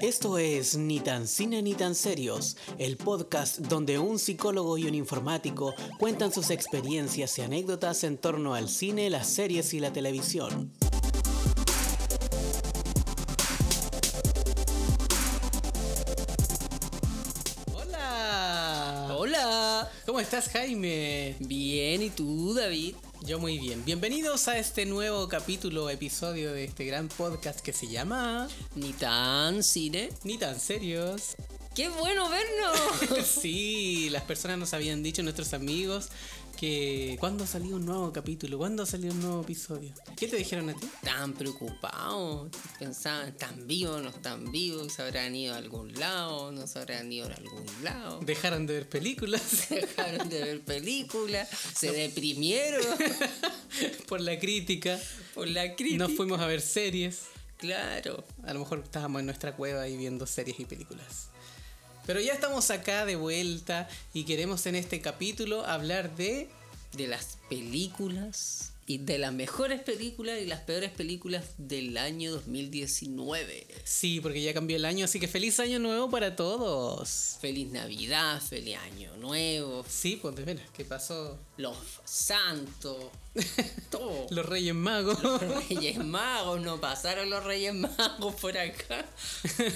Esto es Ni tan cine ni tan serios, el podcast donde un psicólogo y un informático cuentan sus experiencias y anécdotas en torno al cine, las series y la televisión. ¿Cómo estás, Jaime? Bien, ¿y tú, David? Yo muy bien. Bienvenidos a este nuevo capítulo, episodio de este gran podcast que se llama Ni tan cine. Ni tan serios. ¡Qué bueno vernos! sí, las personas nos habían dicho, nuestros amigos, que cuándo salió un nuevo capítulo, cuándo salió un nuevo episodio. ¿Qué te dijeron a ti? Tan preocupados, pensaban, ¿están vivos, no están vivos? ¿Se habrán ido a algún lado? ¿No se habrán ido a algún lado? Dejaron de ver películas. Dejaron de ver películas, se deprimieron Por la crítica. por la crítica. Nos fuimos a ver series. Claro. A lo mejor estábamos en nuestra cueva ahí viendo series y películas. Pero ya estamos acá de vuelta y queremos en este capítulo hablar de... De las películas y de las mejores películas y las peores películas del año 2019. Sí, porque ya cambió el año, así que feliz año nuevo para todos. Feliz Navidad, feliz Año Nuevo, Sí, pues de veras, ¿qué pasó? los santos, todo. Los Reyes Magos. Los Reyes Magos, no pasaron los Reyes Magos por acá.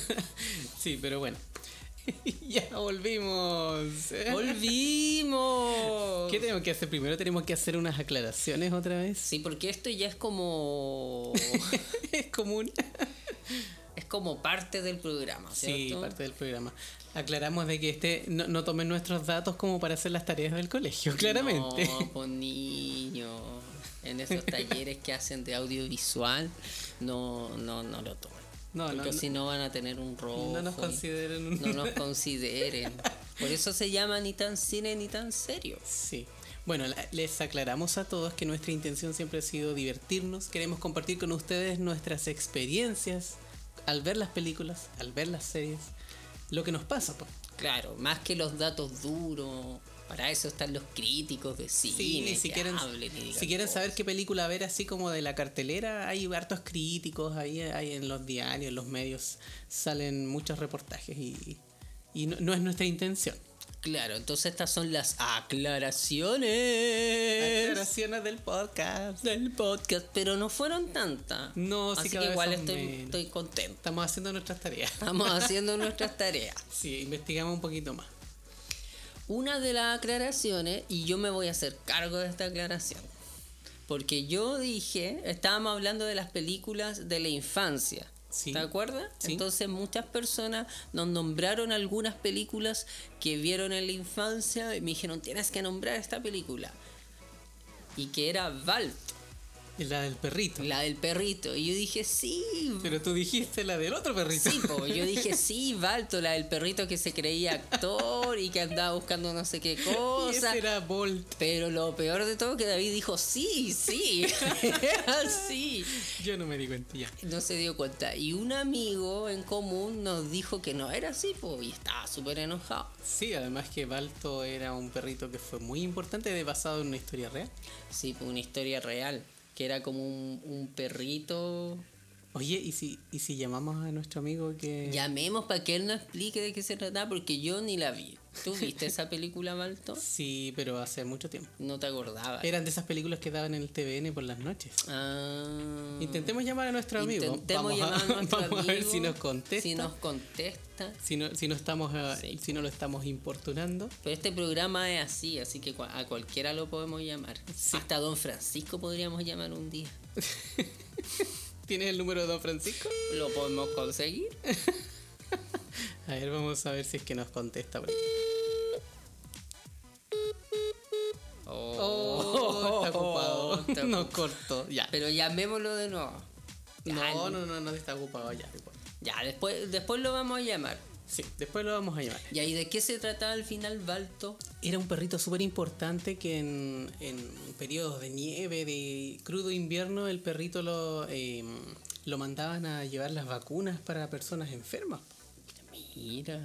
sí, pero bueno. ya volvimos. ¡Volvimos! ¿Qué tenemos que hacer? Primero tenemos que hacer unas aclaraciones otra vez. Sí, porque esto ya es como. es común. es como parte del programa, ¿cierto? Sí, parte del programa. Aclaramos de que este no, no tomen nuestros datos como para hacer las tareas del colegio, claramente. No, pues niño. En esos talleres que hacen de audiovisual, no, no, no lo tomen. No, Porque no. si no van a tener un rojo. No nos consideren un- No nos consideren. Por eso se llama ni tan cine ni tan serio. Sí. Bueno, les aclaramos a todos que nuestra intención siempre ha sido divertirnos. Queremos compartir con ustedes nuestras experiencias al ver las películas, al ver las series, lo que nos pasa. pues. Claro, más que los datos duros. Para eso están los críticos de cine. Sí, si que quieren, hablen y digan si quieren saber qué película ver así como de la cartelera, hay hartos críticos, ahí hay en los diarios, en los medios, salen muchos reportajes y, y no, no es nuestra intención. Claro, entonces estas son las aclaraciones Aclaraciones del podcast. del podcast, pero no fueron tantas. No, sí, Así que igual estoy, estoy contento. Estamos haciendo nuestras tareas. Estamos haciendo nuestras tareas. Sí, investigamos un poquito más. Una de las aclaraciones, y yo me voy a hacer cargo de esta aclaración, porque yo dije, estábamos hablando de las películas de la infancia. Sí. ¿Te acuerdas? Sí. Entonces muchas personas nos nombraron algunas películas que vieron en la infancia y me dijeron, tienes que nombrar esta película. Y que era Y la del perrito. la del perrito. Y yo dije, sí, Pero tú dijiste la del otro perrito. Sí, po, yo dije sí, Balto, la del perrito que se creía actor y que andaba buscando no sé qué y cosa. ese era Bolt. Pero lo peor de todo que David dijo sí, sí, era así. Yo no me di cuenta ya. No se dio cuenta. Y un amigo en común nos dijo que no era así, po, y estaba súper enojado. Sí, además que Balto era un perrito que fue muy importante, de basado en una historia real. Sí, pues una historia real, que era como un, un perrito. Oye, ¿y si, ¿y si llamamos a nuestro amigo que... Llamemos para que él nos explique de qué se trataba, porque yo ni la vi. ¿Tú viste esa película, Balto? Sí, pero hace mucho tiempo. No te acordabas. Eran de esas películas que daban en el TVN por las noches. Ah. Intentemos llamar a nuestro amigo. Intentemos vamos llamar a, nuestro vamos a ver amigo, si nos contesta. Si nos contesta. Si no, si no estamos eh, Sí. si no lo estamos importunando. Pero este programa es así, así que a cualquiera lo podemos llamar. Hasta Don Francisco podríamos llamar un día. ¿Tienes el número de Don Francisco? ¿Lo podemos conseguir? A ver, vamos a ver si es que nos contesta. por ahí. Oh, está ocupado. está Nos cortó. Ya. Pero llamémoslo de nuevo. Ya, No, no, no, no está ocupado ya. Ya, después, después lo vamos a llamar. Sí, después lo vamos a llamar. ¿Y ahí de qué se trataba al final, Balto? Era un perrito súper importante que en, en periodos de nieve, de crudo invierno, el perrito lo, eh, lo mandaban a llevar las vacunas para personas enfermas Mira.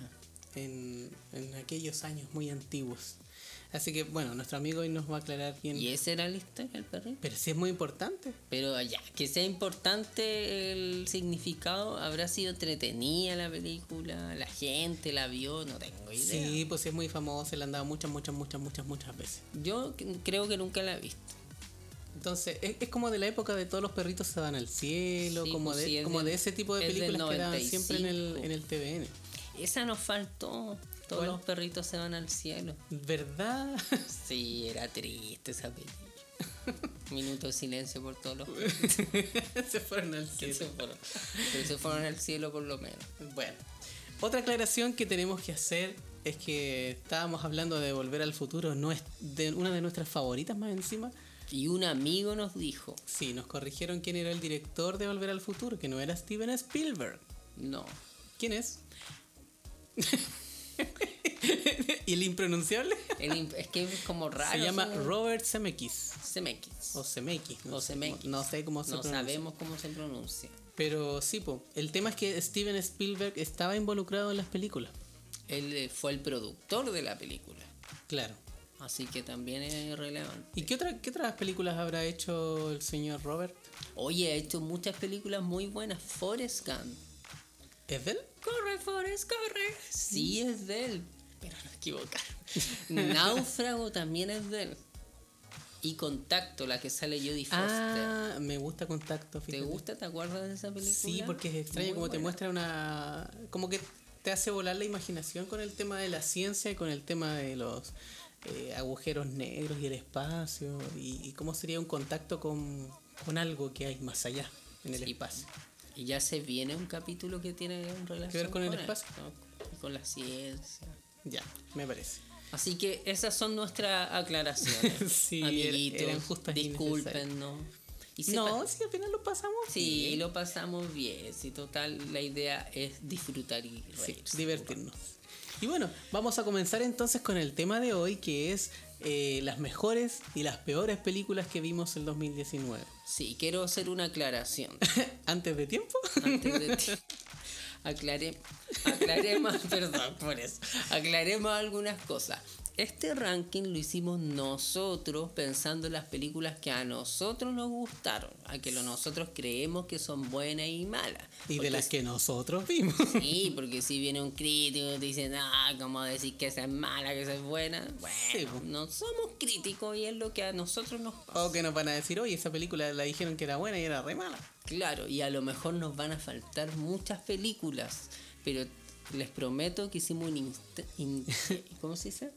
en, en aquellos años muy antiguos. Así que bueno, nuestro amigo hoy nos va a aclarar bien. Y ese era el historia del perrito. Pero sí es muy importante. Pero ya, que sea importante el significado, habrá sido entretenida la película, la gente la vio, no tengo idea. Sí, pues sí es muy famosa, la han dado muchas, muchas, muchas, muchas, muchas veces. Yo creo que nunca la he visto. Entonces, es, es como de la época de todos los perritos se van al cielo, Sí, como, pues de, sí, como del- de ese tipo de películas que daban siempre en el, 95. en el TVN. Esa nos faltó. Todos ¿Cuál? los perritos se van al cielo. ¿Verdad? Sí, era triste esa película. Minuto de silencio por todos los se fueron al cielo. se fueron. Se fueron al cielo por lo menos. Bueno, otra aclaración que tenemos que hacer es que estábamos hablando de Volver al Futuro, no es de una de nuestras favoritas más encima. Y un amigo nos dijo, Sí, nos corrigieron quién era el director de Volver al Futuro, que no era Steven Spielberg. no. ¿Quién es? ¿Y el impronunciable? El es que es como raro. Se llama Robert Zemeckis. Zemeckis. O Zemeckis. No, O sé, Zemeckis. no sé cómo se No pronuncia. sabemos cómo se pronuncia. Pero sí, po, el tema es que Steven Spielberg estaba involucrado en las películas. Él eh, fue el productor de la película. Claro. Así que también es relevante. ¿Y qué, otra, qué otras películas habrá hecho el señor Robert? Oye, ha hecho muchas películas muy buenas. Forrest Gump. ¿Es él? Corre, Forrest, corre. Sí, es de él. Pero no equivocaron. Náufrago también es de él. Y Contacto, la que sale Jodie Foster. Ah, me gusta Contacto. ¿Te fíjate. gusta? ¿Te acuerdas de esa película? Sí, porque es extraño Muy como te muestra una... Como que te hace volar la imaginación con el tema de la ciencia y con el tema de los eh, agujeros negros y el espacio y, y cómo sería un contacto con, con algo que hay más allá en el Sí. espacio. Y ya se viene un capítulo que tiene en relación con el esto, espacio? y con la ciencia. Ya, me parece. Así que esas son nuestras aclaraciones. Sí, amiguitos. eran justas y Discúlpenos. Y sepa- No, si al final lo pasamos. Sí, bien. lo pasamos bien. Si total, la idea es disfrutar y Sí, reírse. divertirnos. Y bueno, vamos a comenzar entonces con el tema de hoy, que es eh, las mejores y las peores películas que vimos en 2019. Sí, quiero hacer una aclaración. ¿Antes de tiempo? Antes de ti. Aclaré, aclaremos, perdón por eso. Aclaremos algunas cosas. Este ranking lo hicimos nosotros pensando en las películas que a nosotros nos gustaron, a que lo nosotros creemos que son buenas y malas. Y de las que nosotros vimos. Sí, porque si viene un crítico y te dice, ah, ¿cómo decir que esa es mala, que esa es buena? Bueno, Sí, pues. no somos críticos y es lo que a nosotros nos pasa. O que nos van a decir, oye, esa película la dijeron que era buena y era re mala. Claro, y a lo mejor nos van a faltar muchas películas, pero les prometo que hicimos un, ¿cómo se dice?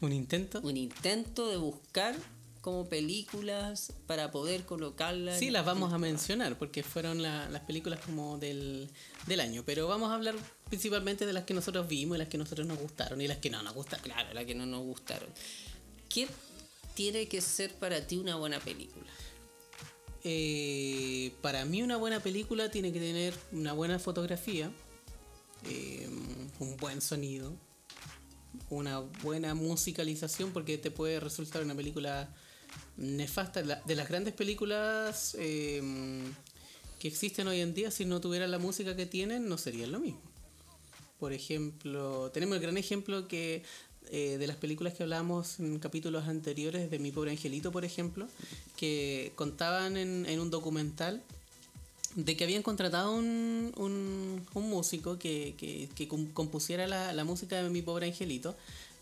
Un intento. Un intento de buscar como películas para poder colocarlas. Sí, las vamos a mencionar porque fueron la- las películas como del, del año. Pero vamos a hablar principalmente de las que nosotros vimos y las que nosotros nos gustaron y las que no nos gustaron. Claro, las que no nos gustaron. ¿Qué tiene que ser para ti una buena película? Eh, para mí una buena película tiene que tener una buena fotografía, eh, un buen sonido, una buena musicalización porque te puede resultar una película nefasta. De las grandes películas eh, que existen hoy en día, si no tuvieran la música que tienen, no serían lo mismo. Por ejemplo, tenemos el gran ejemplo que eh, de las películas que hablábamos en capítulos anteriores de Mi Pobre Angelito, por ejemplo, que contaban en, en un documental de que habían contratado un, un, un músico que, que, que com- compusiera la, la música de Mi Pobre Angelito.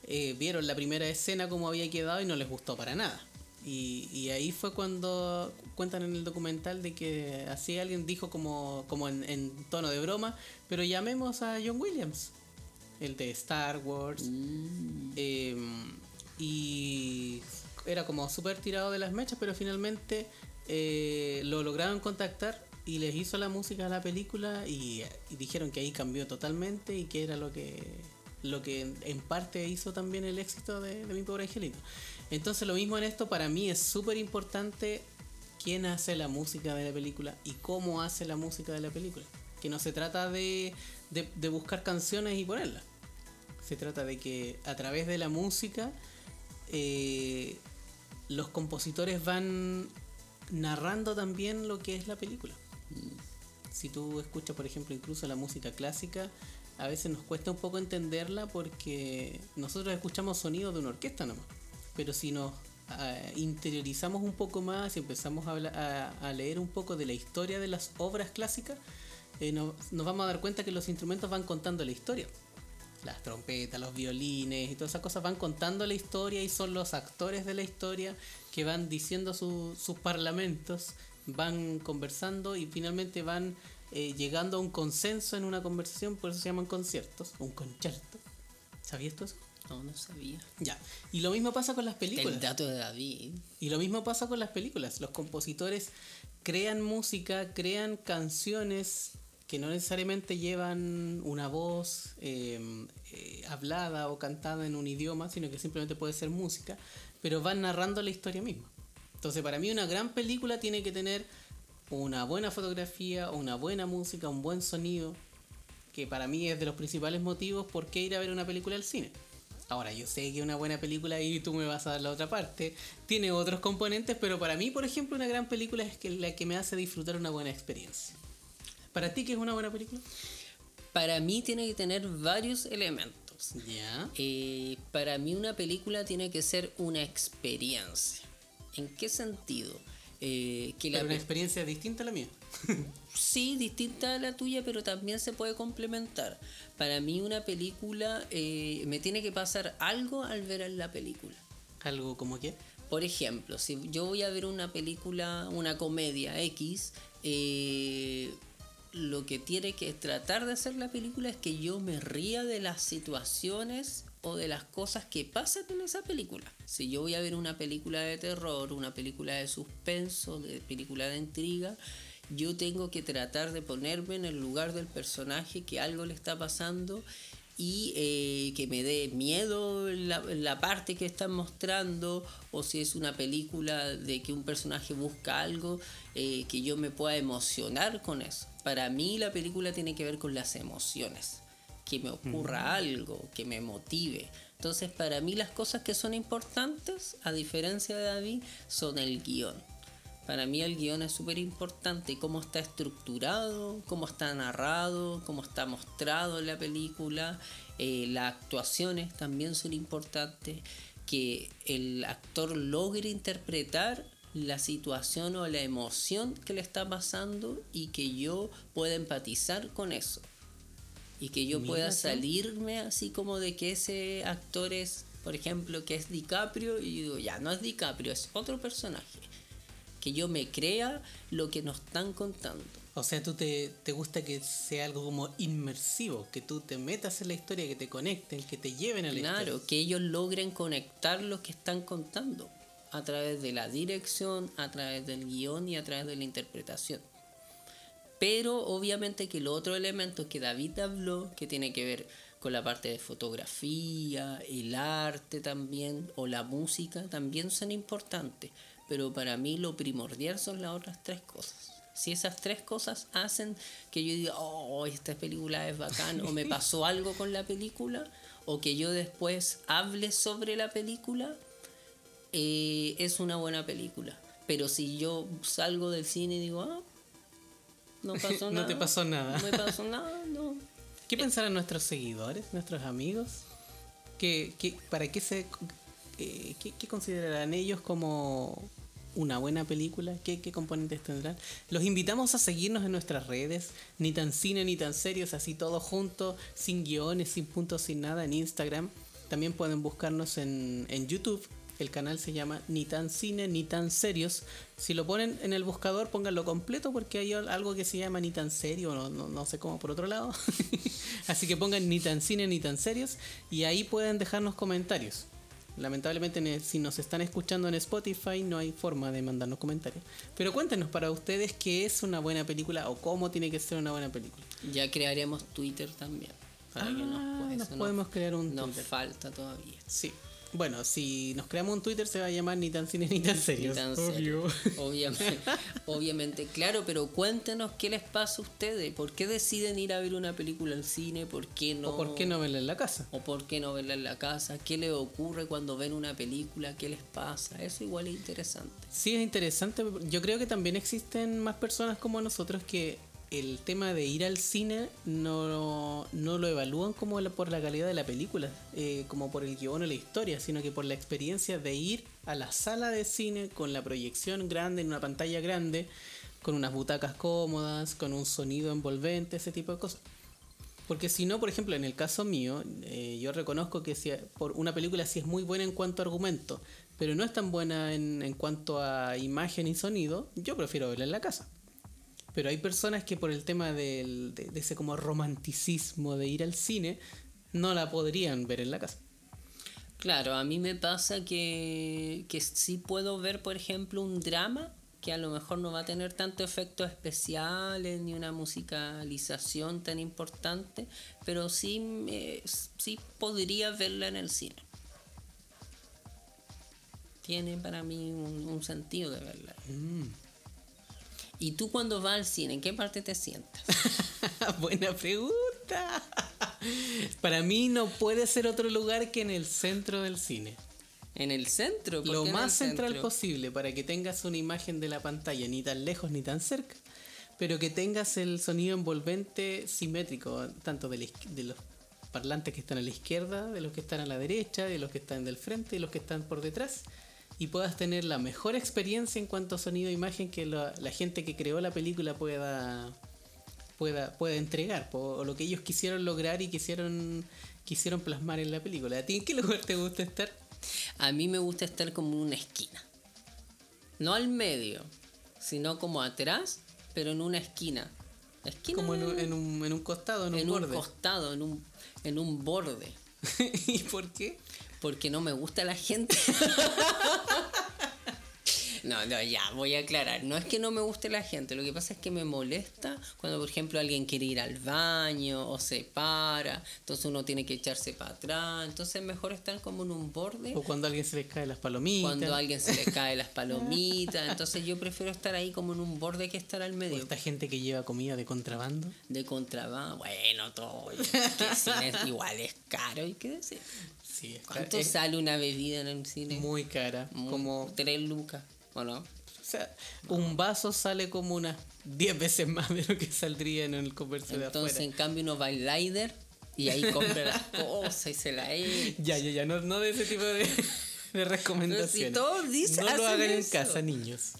Eh, vieron la primera escena como había quedado y no les gustó para nada. Y, y ahí fue cuando cuentan en el documental de que así alguien dijo como, como en, en tono de broma, pero llamemos a John Williams, el de Star Wars. Eh, y era como súper tirado de las mechas, pero finalmente eh, lo lograron contactar y les hizo la música a la película y, dijeron que ahí cambió totalmente y que era lo que lo que en, parte hizo también el éxito de, mi pobre angelito. Entonces lo mismo en esto, para mí es súper importante quién hace la música de la película y cómo hace la música de la película. Que no se trata de, de, de buscar canciones y ponerlas. Se trata de que a través de la música eh, los compositores van narrando también lo que es la película. Si tú escuchas, por ejemplo, incluso la música clásica, a veces nos cuesta un poco entenderla porque nosotros escuchamos sonidos de una orquesta nomás. pero si nos ah, interiorizamos un poco más y empezamos a, leer un poco de la historia de las obras clásicas, eh, no- nos vamos a dar cuenta que los instrumentos van contando la historia. Las trompetas, los violines y todas esas cosas van contando la historia y son los actores de la historia que van diciendo su- sus parlamentos, van conversando y finalmente van eh, llegando a un consenso en una conversación, por eso se llaman conciertos, un concierto. ¿Sabías tú eso? No, no sabía. Ya. Y lo mismo pasa con las películas. El dato de David. Y lo mismo pasa con las películas. Los compositores crean música, crean canciones que no necesariamente llevan una voz eh, eh, hablada o cantada en un idioma, sino que simplemente puede ser música, pero van narrando la historia misma. Entonces, para mí una gran película tiene que tener una buena fotografía, una buena música, un buen sonido, que para mí es de los principales motivos por qué ir a ver una película al cine. Ahora, yo sé que una buena película, y tú me vas a dar la otra parte, tiene otros componentes, pero para mí, por ejemplo, una gran película es que la que me hace disfrutar una buena experiencia. ¿Para ti qué es una buena película? Para mí tiene que tener varios elementos. Ya. Eh, para mí una película tiene que ser una experiencia. ¿En qué sentido? Eh, que la Pero una pe- experiencia distinta a la mía. sí, distinta a la tuya, pero también se puede complementar. Para mí una película eh, me tiene que pasar algo al ver la película. Algo como que. Por ejemplo, si yo voy a ver una película, una comedia X, eh, lo que tiene que tratar de hacer la película es que yo me ría de las situaciones o de las cosas que pasan en esa película. Si yo voy a ver una película de terror, una película de suspenso, de película de intriga, yo tengo que tratar de ponerme en el lugar del personaje que algo le está pasando y eh, que me dé miedo la, parte que están mostrando o si es una película de que un personaje busca algo eh, que yo me pueda emocionar con eso. Para mí la película tiene que ver con las emociones, que me ocurra algo, que me motive. Entonces para mí las cosas que son importantes, a diferencia de David, son el guion. Para mí el guion es súper importante, cómo está estructurado, cómo está narrado, cómo está mostrado en la película. Eh, las actuaciones también son importantes, que el actor logre interpretar la situación o la emoción que le está pasando y que yo pueda empatizar con eso. Y que yo Mira pueda tú. salirme así como de que ese actor es, por ejemplo, que es DiCaprio y yo digo, ya, no es DiCaprio, es otro personaje que yo me crea lo que nos están contando. O sea, tú te, te gusta que sea algo como inmersivo, que tú te metas en la historia, que te conecten, que te lleven a la Claro, historia. que ellos logren conectar lo que están contando a través de la dirección, a través del guion y a través de la interpretación. Pero obviamente que el otro elemento que David habló, que tiene que ver con la parte de fotografía, el arte también, o la música, también son importantes. Pero para mí lo primordial son las otras tres cosas. Si esas tres cosas hacen que yo diga, oh, esta película es bacán, o me pasó algo con la película, o que yo después hable sobre la película, eh, es una buena película. Pero si yo salgo del cine y digo, ah, no pasó No nada. te pasó nada. No me pasó nada, no. ¿Qué pensarán nuestros seguidores, nuestros amigos? ¿Qué, qué- para qué se eh, qué, qué considerarán ellos como una buena película? ¿Qué, qué componentes tendrán? Los invitamos a seguirnos en nuestras redes, ni tan cine ni tan serios, así todos juntos, sin guiones, sin puntos, sin nada, en Instagram. También pueden buscarnos en, en YouTube. El canal se llama Ni tan cine ni tan serios. Si lo ponen en el buscador, pónganlo completo porque hay al- algo que se llama Ni tan serio, no, no, no sé cómo por otro lado. Así que pongan Ni tan cine ni tan serios y ahí pueden dejarnos comentarios. Lamentablemente si nos están escuchando en Spotify no hay forma de mandarnos comentarios. Pero cuéntenos para ustedes qué es una buena película o cómo tiene que ser una buena película. Ya crearemos Twitter también. Para que Ah, nos, eso podemos crear un Nos Twitter. falta todavía. Sí. Bueno, si nos creamos un Twitter se va a llamar ni tan cine ni tan Ni tan Obvio. serio. Obviamente, obviamente, claro, pero cuéntenos qué les pasa a ustedes. ¿Por qué deciden ir a ver una película al cine? ¿Por qué no? O por qué no verla en la casa. ¿O por qué no verla en la casa? ¿Qué les ocurre cuando ven una película? ¿Qué les pasa? Eso igual es interesante. Sí, es interesante. Yo creo que también existen más personas como nosotros que el tema de ir al cine no, no lo evalúan como por la calidad de la película, eh, como por el guion o la historia, sino que por la experiencia de ir a la sala de cine con la proyección grande, en una pantalla grande, con unas butacas cómodas, con un sonido envolvente, ese tipo de cosas. Porque si no, por ejemplo, en el caso mío, eh, yo reconozco que si por una película sí es muy buena en cuanto a argumento, pero no es tan buena en, en cuanto a imagen y sonido, yo prefiero verla en la casa. Pero hay personas que por el tema del- de, de ese como romanticismo de ir al cine, no la podrían ver en la casa. Claro, a mí me pasa que, que sí puedo ver, por ejemplo, un drama que a lo mejor no va a tener tanto efectos especiales ni una musicalización tan importante, pero sí, me- sí podría verla en el cine. Tiene para mí un, un sentido de verla. ¿Y tú cuando vas al cine, en qué parte te sientas? Buena pregunta. Para mí no puede ser otro lugar que en el centro del cine. ¿En el centro? ¿Por Lo qué en más el central centro? posible para que tengas una imagen de la pantalla ni tan lejos ni tan cerca, pero que tengas el sonido envolvente simétrico, tanto de, la de los parlantes que están a la izquierda, de los que están a la derecha, de los que están del frente y los que están por detrás, y puedas tener la mejor experiencia en cuanto a sonido e imagen que la, la gente que creó la película pueda pueda, pueda entregar, o lo que ellos quisieron lograr y quisieron, quisieron plasmar en la película. ¿A ti en qué lugar te gusta estar? A mí me gusta estar como en una esquina. No al medio, sino como atrás, pero en una esquina. Esquina Como en un, en un, en un costado, en un en un borde. costado, en un, en un borde. ¿Y por qué? Porque no me gusta la gente. No, no, ya, voy a aclarar. No es que no me guste la gente, lo que pasa es que me molesta cuando, por ejemplo, alguien quiere ir al baño o se para, entonces uno tiene que echarse para atrás, entonces es mejor estar como en un borde O cuando a alguien se les cae las palomitas. cuando a alguien se le cae las palomitas, entonces yo prefiero estar ahí como en un borde que estar al O medio. esta gente que lleva comida de contrabando. De contrabando, bueno, todo, que el cine es igual es caro, hay que decir. Sí, es, ¿Cuánto es sale una bebida en el cine? muy cara. Muy- Como, tres lucas, ¿o no? o sea, un vaso sale como unas 10 veces más de lo que saldría en el comercio de Entonces, afuera. en cambio, uno va al Lider y ahí compra las cosas y se la echa. Ya, ya, ya, no, no de ese tipo de, de recomendaciones. todos dicen- no lo hagan en casa, niños.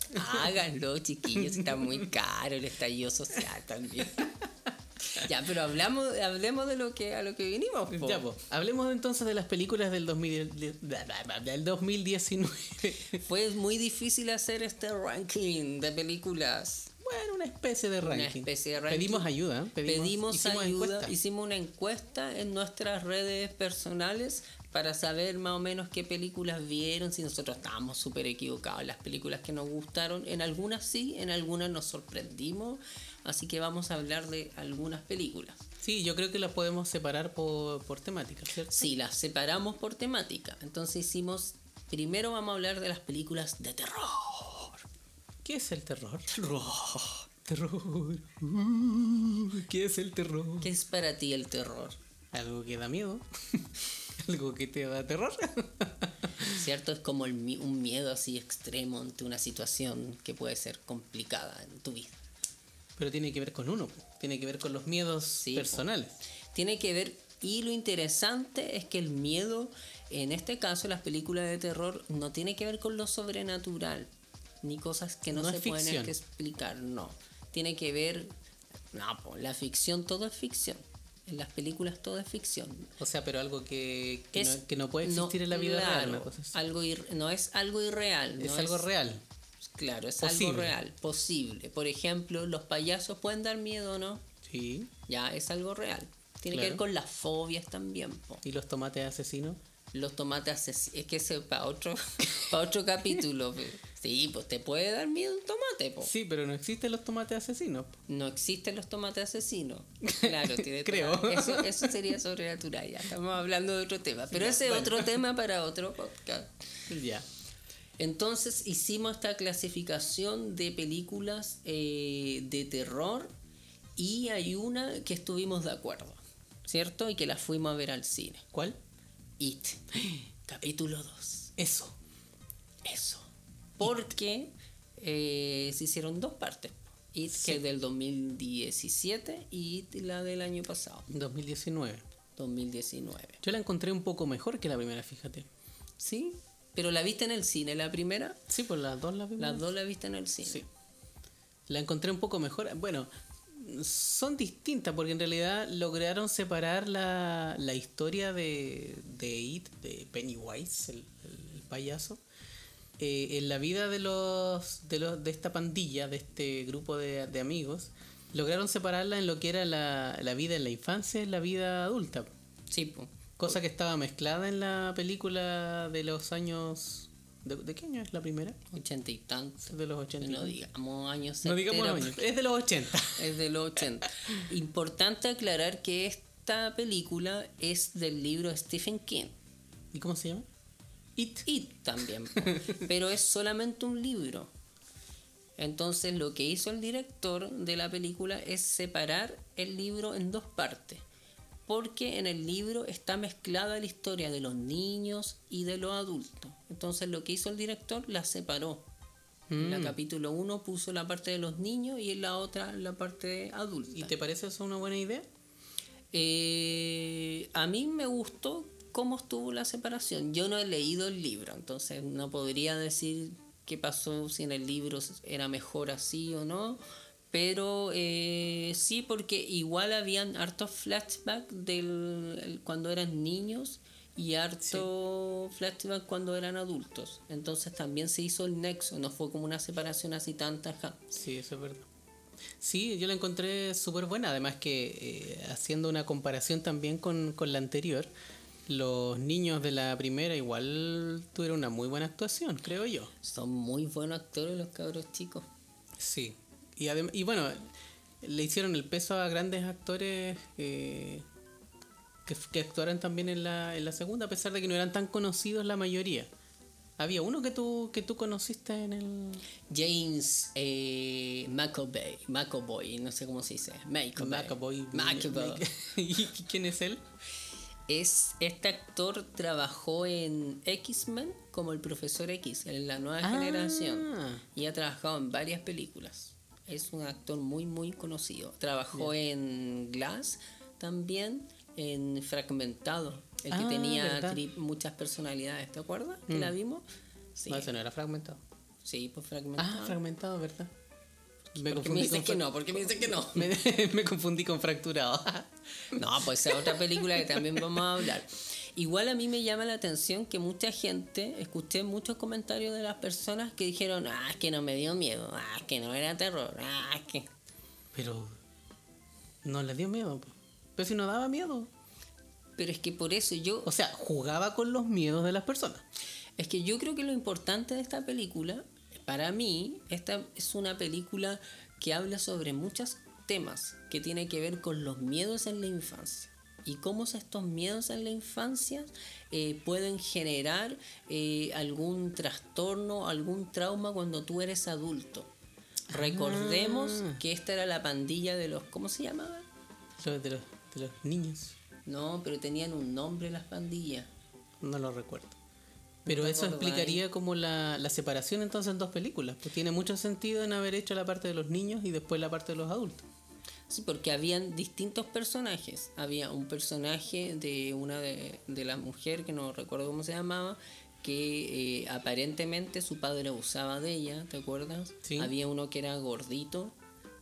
Háganlo, chiquillos, está muy caro el estallido social también. Ya, pero hablamos, hablemos de lo que a lo que vinimos. po. Ya, pues, hablemos entonces de las películas del, 2000 de- del 2019. Fue muy difícil hacer este ranking de películas. Bueno, una especie de Una ranking. especie de ranking. Pedimos ayuda. Pedimos, hicimos ayuda, encuesta. hicimos una encuesta en nuestras redes personales para saber más o menos qué películas vieron, si nosotros estábamos súper equivocados en las películas que nos gustaron. En algunas sí, en algunas nos sorprendimos. Así que vamos a hablar de algunas películas. Sí, yo creo que las podemos separar por, por temática, ¿cierto? Sí, las separamos por temática. Entonces hicimos, primero vamos a hablar de las películas de terror. ¿Qué es el terror? Terror. Terror. Uh, ¿Qué es el terror? ¿Qué es para ti el terror? Algo que da miedo. Algo que te da terror. ¿Cierto? Es como el un miedo así extremo ante una situación que puede ser complicada en tu vida. Pero tiene que ver con uno, tiene que ver con los miedos Sí, personales. Tiene que ver, y lo interesante es que el miedo, en este caso las películas de terror, no tiene que ver con lo sobrenatural, ni cosas que no, No se pueden explicar, no. Tiene que ver, no, po, la ficción todo es ficción. En las películas todo es ficción. O sea, pero algo que, que, Es- no, que no puede existir en la vida real. claro, algo ir- no es algo irreal. es algo real. Claro, es Posible. algo real, posible. Por ejemplo, los payasos pueden dar miedo, ¿no? Sí. Ya, es algo real. Tiene que ver con las fobias también, po. ¿Y los tomates asesinos? Los tomates asesinos. Es que ese para otro, pa' otro capítulo. Sí, pues te puede dar miedo un tomate, po. Sí, pero no existen los tomates asesinos. po. No existen los tomates asesinos. Claro, tiene Creo. toda- Eso, eso sería sobrenatural. Ya estamos hablando de otro tema. Pero ese es otro tema para otro podcast. Ya. Entonces hicimos esta clasificación de películas eh, de terror y hay una que estuvimos de acuerdo, ¿cierto? Y que la fuimos a ver al cine. ¿Cuál? It, capítulo 2. Eso. Eso. Porque eh, se hicieron dos partes. It, Sí. que es del 2017, y It, la del año pasado, 2019. 2019. Yo la encontré un poco mejor que la primera, fíjate. ¿Sí? Pero la viste en el cine, la primera. Sí, pues las dos la vimos. Las dos la viste en el cine. Sí. La encontré un poco mejor. Bueno, son distintas porque en realidad lograron separar la, la historia de, de It, de Pennywise, el, el- el payaso, eh, en la vida de los, de los de esta pandilla, de este grupo de, de amigos. Lograron separarla en lo que era la, la vida en la infancia y la vida adulta. Sí, po. Cosa que estaba mezclada en la película de los años... ¿De, de qué año es la primera? ochenta y tantos. De los 80. y No digamos años No digamos años, es de los 80. Es de los 80. Importante aclarar que esta película es del libro Stephen King. ¿Y cómo se llama? It. Y también. Pero es solamente un libro. Entonces lo que hizo el director de la película es separar el libro en dos partes. Porque en el libro está mezclada la historia de los niños y de los adultos. Entonces lo que hizo el director la separó. En la Mm. capítulo 1 puso la parte de los niños y en la otra la parte adulta. ¿Y te parece eso una buena idea? Eh, a mí me gustó cómo estuvo la separación. Yo no he leído el libro, entonces no podría decir qué pasó, si en el libro era mejor así o no. Pero eh, sí, porque igual habían hartos flashbacks del el- cuando eran niños y harto flashback cuando eran adultos. Entonces también se hizo el nexo, no fue como una separación así tan tajante. Sí, eso es verdad. Sí, yo la encontré súper buena. Además que eh, haciendo una comparación también con, con la anterior, los niños de la primera igual tuvieron una muy buena actuación, creo yo. Son muy buenos actores los cabros chicos. Sí. Y, y bueno, le hicieron el peso a grandes actores eh, que, que actuaron también en la, en la segunda, a pesar de que no eran tan conocidos la mayoría. Había uno que tú, que tú conociste en el... James eh, McAvoy, McAvoy, no sé cómo se dice. McAvoy. ¿Y quién es él? Es, este actor trabajó en X-Men como el profesor X, en la nueva Ah. generación. Y ha trabajado en varias películas. Es un actor muy, muy conocido. Trabajó en Glass también, en Fragmentado, el que Ah, tenía muchas personalidades, ¿te acuerdas? Que Mm. la vimos. Sí, No, ese no era fragmentado. sí, pues Fragmentado. Ah, fragmentado, ¿verdad? Me ¿Por qué me dices que no? ¿Por qué me dices que no? Me, me confundí con fracturado. No, pues es otra película que también vamos a hablar. Igual a mí me llama la atención que mucha gente, escuché muchos comentarios de las personas que dijeron, ah, es que no me dio miedo, ah, es que no era terror, ah, es que... Pero no le dio miedo. Pero si no daba miedo. Pero es que por eso yo, O sea, jugaba con los miedos de las personas. es que yo creo que lo importante de esta película, para mí, esta es una película que habla sobre muchos temas que tiene que ver con los miedos en la infancia. Y cómo estos miedos en la infancia eh, pueden generar eh, algún trastorno, algún trauma cuando tú eres adulto. Recordemos Ah. que esta era la pandilla de los... ¿Cómo se llamaba? De los, de los niños. No, pero tenían un nombre las pandillas. No lo recuerdo. Pero eso explicaría como la, la separación entonces en dos películas. Pues tiene mucho sentido en haber hecho la parte de los niños y después la parte de los adultos. Sí, porque habían distintos personajes. Había un personaje de una de, de las mujeres, que no recuerdo cómo se llamaba, que eh, aparentemente su padre abusaba de ella, ¿te acuerdas? Sí. Había uno que era gordito,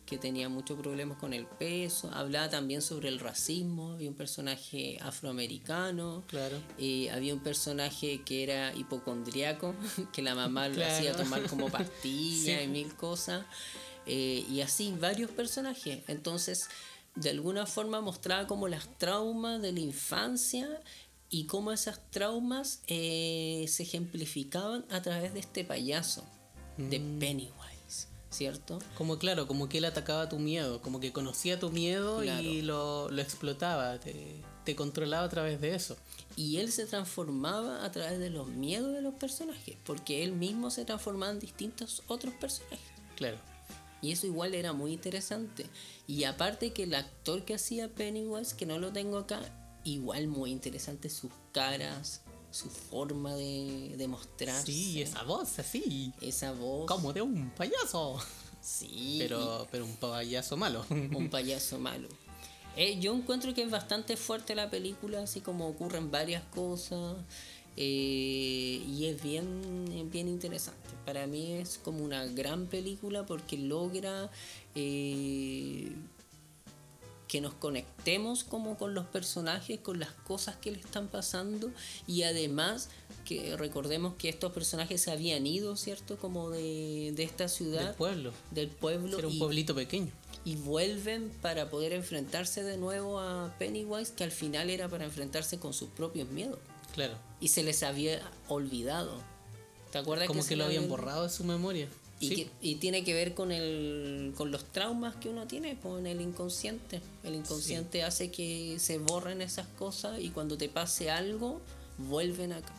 que tenía muchos problemas con el peso. Hablaba también sobre el racismo. Había un personaje afroamericano. Claro. Eh, había un personaje que era hipocondriaco, que la mamá lo Claro. hacía tomar como pastillas Sí. y mil cosas. Eh, y así varios personajes. Entonces, de alguna forma mostraba como las traumas de la infancia y cómo esas traumas eh, se ejemplificaban a través de este payaso, de Mm. Pennywise, ¿cierto? Como claro, como que él atacaba tu miedo, como que conocía tu miedo y lo, lo explotaba, te, te controlaba a través de eso. Y él se transformaba a través de los miedos de los personajes, porque él mismo se transformaba en distintos otros personajes. Claro. Y eso igual era muy interesante. Y aparte que el actor que hacía Pennywise, que no lo tengo acá, igual muy interesante sus caras, su forma de, de mostrarse. Sí, esa voz así, esa voz. como de un payaso. Sí. Pero, pero un payaso malo. un payaso malo. Eh, yo encuentro que es bastante fuerte la película, así como ocurren varias cosas. Eh, y es bien, bien interesante. Para mí es como una gran película porque logra eh, que nos conectemos como con los personajes, con las cosas que le están pasando y además que recordemos que estos personajes se habían ido, ¿cierto? Como de, de esta ciudad, Del pueblo. del pueblo Era un y- pueblito pequeño. y vuelven para poder enfrentarse de nuevo a Pennywise, que al final era para enfrentarse con sus propios miedos. Claro. Y se les había olvidado. ¿Te acuerdas Como que lo habían había- borrado de su memoria. Y, Sí. que- y tiene que ver con el con los traumas que uno tiene en el inconsciente. El inconsciente hace que se borren esas cosas y cuando te pase algo, vuelven acá.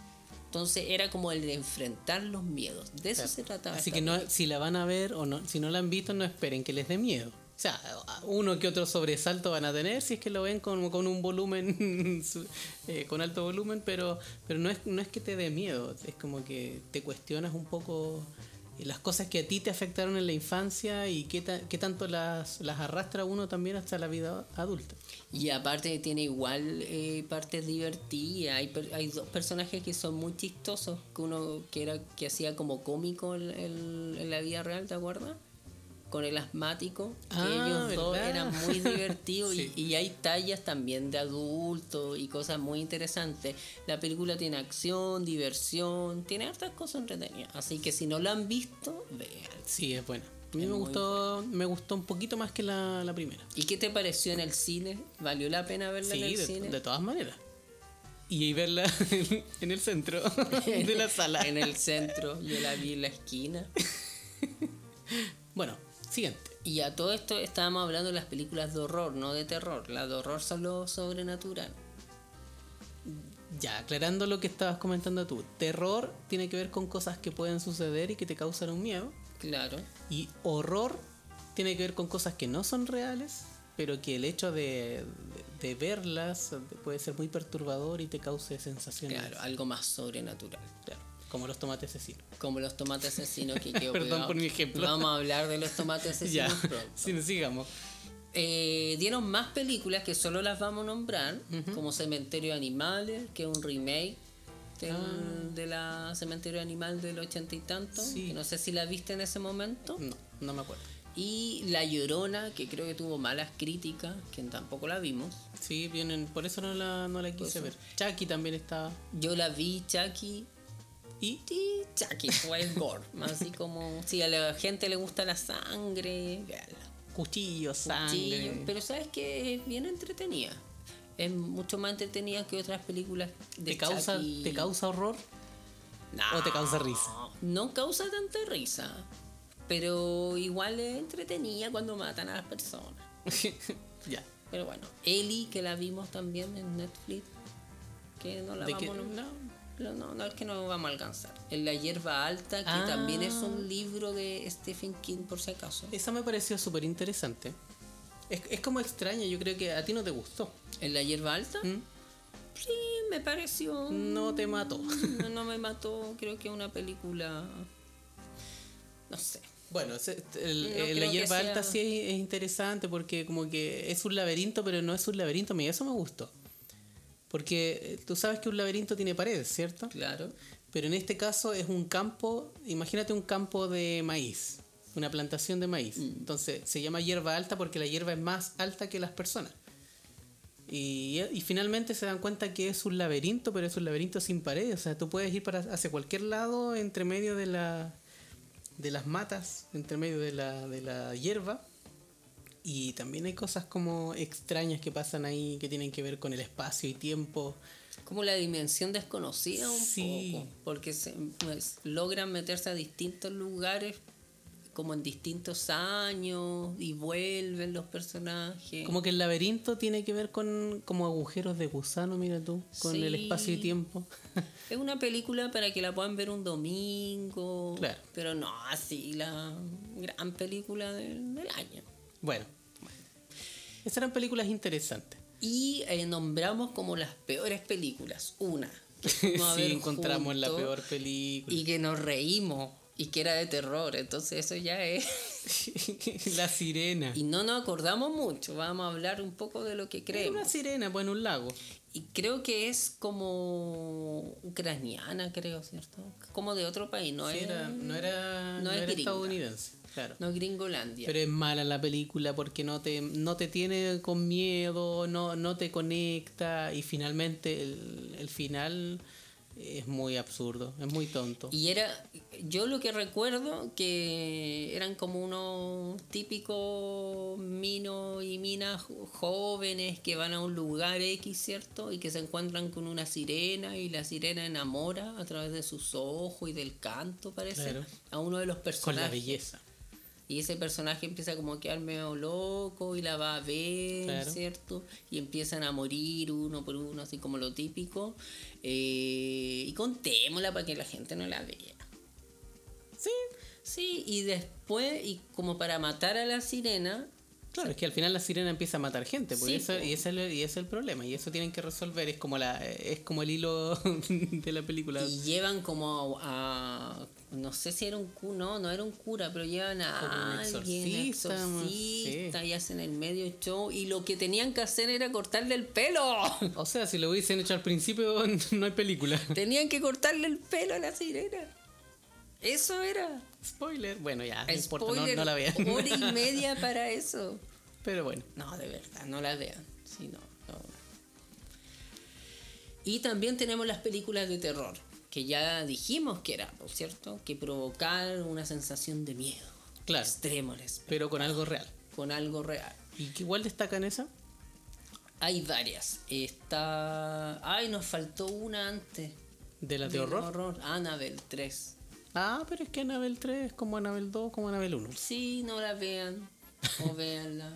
Entonces era como el de enfrentar los miedos. De eso Claro. se trataba. Así que no, si la van a ver o no, si no la han visto, no esperen que les dé miedo. O sea, uno que otro sobresalto van a tener si es que lo ven con, con un volumen, eh, con alto volumen, pero, pero no, es, no es que te dé miedo, es como que te cuestionas un poco eh, las cosas que a ti te afectaron en la infancia y qué, ta- qué tanto las, las arrastra uno también hasta la vida adulta. Y aparte tiene igual eh, partes divertidas. Hay, hay dos personajes que son muy chistosos. Que uno que era que hacía como cómico en- en la vida real, ¿te acuerdas? Con el asmático. Que Ah, ellos dos eran muy divertidos. Sí. y, y hay tallas también de adultos y cosas muy interesantes. La película tiene acción, diversión, tiene hartas cosas entretenidas. Así que si no la han visto, vean. Sí, es buena. A mí me gustó, me gustó un poquito más que la, la primera. ¿Y qué te pareció en el cine? ¿Valió la pena verla en Sí, el de, cine? de todas maneras. Y verla en, en el centro de la sala. en el centro, yo la vi en la esquina. Bueno, siguiente. Y a todo esto estábamos hablando de las películas de horror, no de terror. Las de horror son lo sobrenatural. Ya, aclarando lo que estabas comentando tú. Terror tiene que ver con cosas que pueden suceder y que te causan un miedo. Claro. Y horror tiene que ver con cosas que no son reales, pero que el hecho de, de- de verlas puede ser muy perturbador y te cause sensaciones. Claro, algo más sobrenatural. Claro, como los tomates asesinos. Como los tomates asesinos que quedó Perdón por mi ejemplo. Vamos a hablar de los tomates Ya, asesinos pronto. sí, sigamos. Eh, dieron más películas que solo las vamos a nombrar, como Cementerio de Animales, que es un remake del- de la Cementerio Animal del ochenta y tanto. Ah. Sí. que no sé si la viste en ese momento. No, no me acuerdo. Y La Llorona, que creo que tuvo malas críticas, que tampoco la vimos. Sí, vienen, por eso no la, no la quise ver. Chucky también está. Yo la vi, Chucky. Y Y Chucky fue el gore. Así como, si a la gente le gusta la sangre, véanla. cuchillo, sangre. Cuchillo, Pero sabes que es bien entretenida. Es mucho más entretenida que otras películas de ¿Te causa, Chucky. ¿Te causa horror? No, o te causa risa? No causa tanta risa. Pero igual es entretenida cuando matan a las personas. ya. Pero bueno, Ellie, que la vimos también en Netflix, que no la ¿De vamos a-. no, no, no, es que no vamos a alcanzar. En La Hierba Alta, que Ah. también es un libro de Stephen King, por si acaso. Esa me pareció súper interesante. Es, es como extraña, yo creo que a ti no te gustó. En La Hierba Alta, ¿Mm? sí, me pareció. No te mató. No, no me mató, creo que es una película. No sé. Bueno, el- No el- la hierba sea- alta sí es, es interesante porque como que es un laberinto, pero no es un laberinto. Eso me gustó. Porque eh, tú sabes que un laberinto tiene paredes, ¿cierto? Claro. Pero en este caso es un campo, imagínate un campo de maíz, una plantación de maíz. Entonces se llama hierba alta porque la hierba es más alta que las personas. Y, y finalmente se dan cuenta que es un laberinto, pero es un laberinto sin paredes. O sea, tú puedes ir para hacia cualquier lado entre medio de, la, de las matas, entre medio de la, de la hierba. Y también hay cosas como extrañas que pasan ahí que tienen que ver con el espacio y tiempo. Como la dimensión desconocida un Sí. poco. Porque se, pues, logran meterse a distintos lugares como en distintos años y vuelven los personajes. Como que el laberinto tiene que ver con como agujeros de gusano, mira tú, con el espacio y tiempo. Es una película para que la puedan ver un domingo. Claro. Pero no así la gran película del, del año. Bueno, esas eran películas interesantes. Y eh, nombramos como las peores películas. Una. sí, encontramos la peor película. Y que nos reímos Y que era de terror, entonces eso ya es... la sirena. Y no nos acordamos mucho, vamos a hablar un poco de lo que creemos. una sirena, pues en un lago. Y creo que es como ucraniana, creo, ¿cierto? Como de otro país, no Sí, es... era- no era, no no es era estadounidense, claro. No es Gringolandia. Pero es mala la película porque no te, no te tiene con miedo, no, no te conecta y finalmente el, el final es muy absurdo, es muy tonto. Y era, yo lo que recuerdo que eran como unos típicos minos y minas jóvenes que van a un lugar X, ¿cierto? Y que se encuentran con una sirena y la sirena enamora a través de sus ojos y del canto, parece, Claro. a uno de los Con personajes. la belleza. Y ese personaje empieza como a quedar medio loco y la va a ver, Claro. ¿cierto? Y empiezan a morir uno por uno, así como lo típico. Eh, y contémosla para que la gente no la vea. Sí, Sí, y después, y como para matar a la sirena, claro, es que al final la sirena empieza a matar gente, pues, Sí, y, eso, y, ese es el, y ese es el problema, y eso tienen que resolver, es como la es como el hilo de la película. y llevan como a, no sé si era un cura, no, no era un cura, pero llevan a Como un alguien, exorcista, exorcista, sí. y hacen el medio show, y lo que tenían que hacer era cortarle el pelo. O sea, si lo hubiesen hecho al principio, no hay película. Tenían que cortarle el pelo a la sirena. Eso era. Spoiler. Bueno, ya, no importa, no, no la vean. Hora y media para eso. Pero bueno. No, de verdad, no la vean. Sí, no, no. Y también tenemos las películas de terror, que ya dijimos que era, ¿no es cierto? Que provocar una sensación de miedo. Claro. Extremo, Pero con algo real. con algo real. ¿Y qué igual destacan esa? Hay varias. Está. Ay, nos faltó una antes. ¿De las de horror? Annabelle 3. Ah, pero es que Anabel 3 es como Anabel 2, como Anabel 1. Sí, no la vean. O véanla.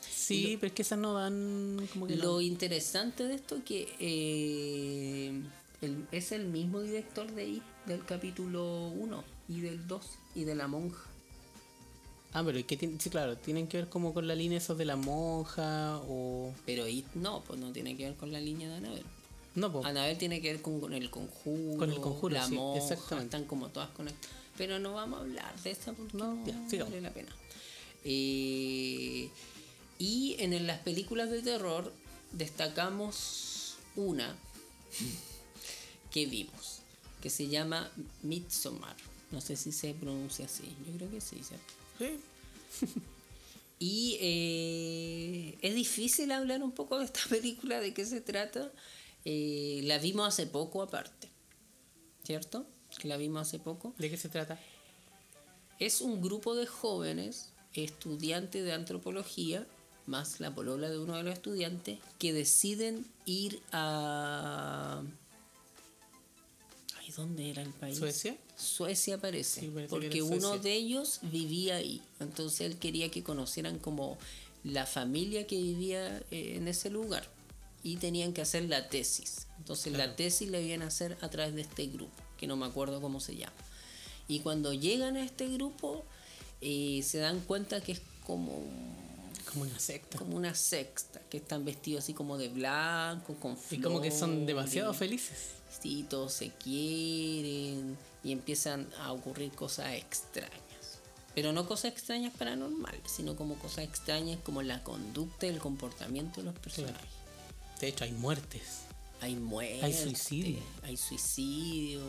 Sí, pero es que esas no dan como que Lo no. interesante de esto que eh, el- es el mismo director de It, del capítulo 1 y del 2 y de la monja. Ah, pero ¿y qué tiene? Sí, claro, tienen que ver como con la línea esos de la monja o... Pero It no, pues no tiene que ver con la línea de Anabel. No, po. Anabel tiene que ver con, con el conjuro, Con el conjuro, la sí, monja, exactamente. están como todas conectadas. Pero no vamos a hablar de esta porque No, ya, vale la pena. Eh, y en las películas de terror destacamos una que vimos, que se llama Midsommar. No sé si se pronuncia así, yo creo que sí, ¿cierto? Sí. Y eh, es difícil hablar un poco de esta película, de qué se trata. Eh, la vimos hace poco aparte, ¿cierto? La vimos hace poco. ¿De qué se trata? Es un grupo de jóvenes, estudiantes de antropología, más la polola de uno de los estudiantes, que deciden ir a... Ay, ¿dónde era el país? ¿Suecia? Suecia parece, Sí, parece que porque uno Suecia. de ellos vivía ahí, entonces él quería que conocieran como la familia que vivía eh, en ese lugar y tenían que hacer la tesis. Entonces la tesis la iban a hacer a través de este grupo, que no me acuerdo cómo se llama. Y cuando llegan a este grupo eh, se dan cuenta que es como Como una secta. como una sexta, que están vestidos así como de blanco, con Y como que son flores. demasiado felices. Sí, todos se quieren y empiezan a ocurrir cosas extrañas. Pero no cosas extrañas paranormales, sino como cosas extrañas como la conducta y el comportamiento de los personajes. De hecho, hay muertes. Hay muerte, Hay suicidio. Hay suicidio.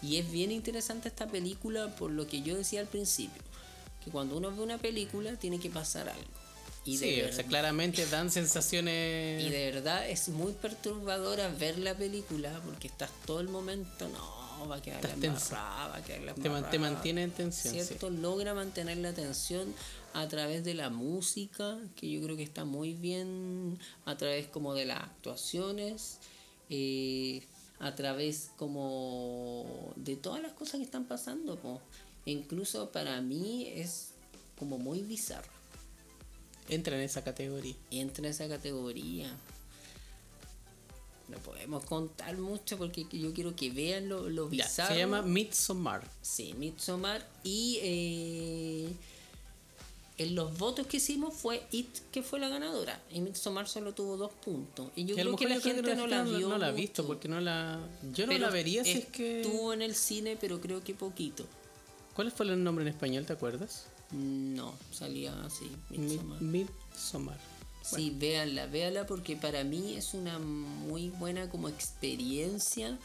Y es bien interesante esta película por lo que yo decía al principio. Que cuando uno ve una película tiene que pasar algo. Y sí, de o verdad- sea, claramente dan sensaciones... y de verdad es muy perturbadora ver la película porque estás todo el momento, no, va a quedar la embarrada, va a quedar la Te, mantiene en tensión. sí. ¿Cierto? Logra mantener la atención a través de la música, que yo creo que está muy bien, a través como de las actuaciones, eh, a través como de todas las cosas que están pasando. po. Incluso para mí es como muy bizarro. Entra en esa categoría. entra en esa categoría. No podemos contar mucho porque yo quiero que vean lo, lo Ya, bizarro. se llama Midsommar. Sí, Midsommar. Y eh, en los votos que hicimos fue It que fue la ganadora. Y Midsommar solo tuvo dos puntos. Y yo creo que la gente no la vio. No la ha visto porque no la... Yo no Pero la vería si es que... Estuvo en el cine, pero creo que poquito. ¿Cuál fue el nombre en español, te acuerdas? No, salía así. Midsommar. Midsommar. Sí, véanla, véanla porque para mí es una muy buena como experiencia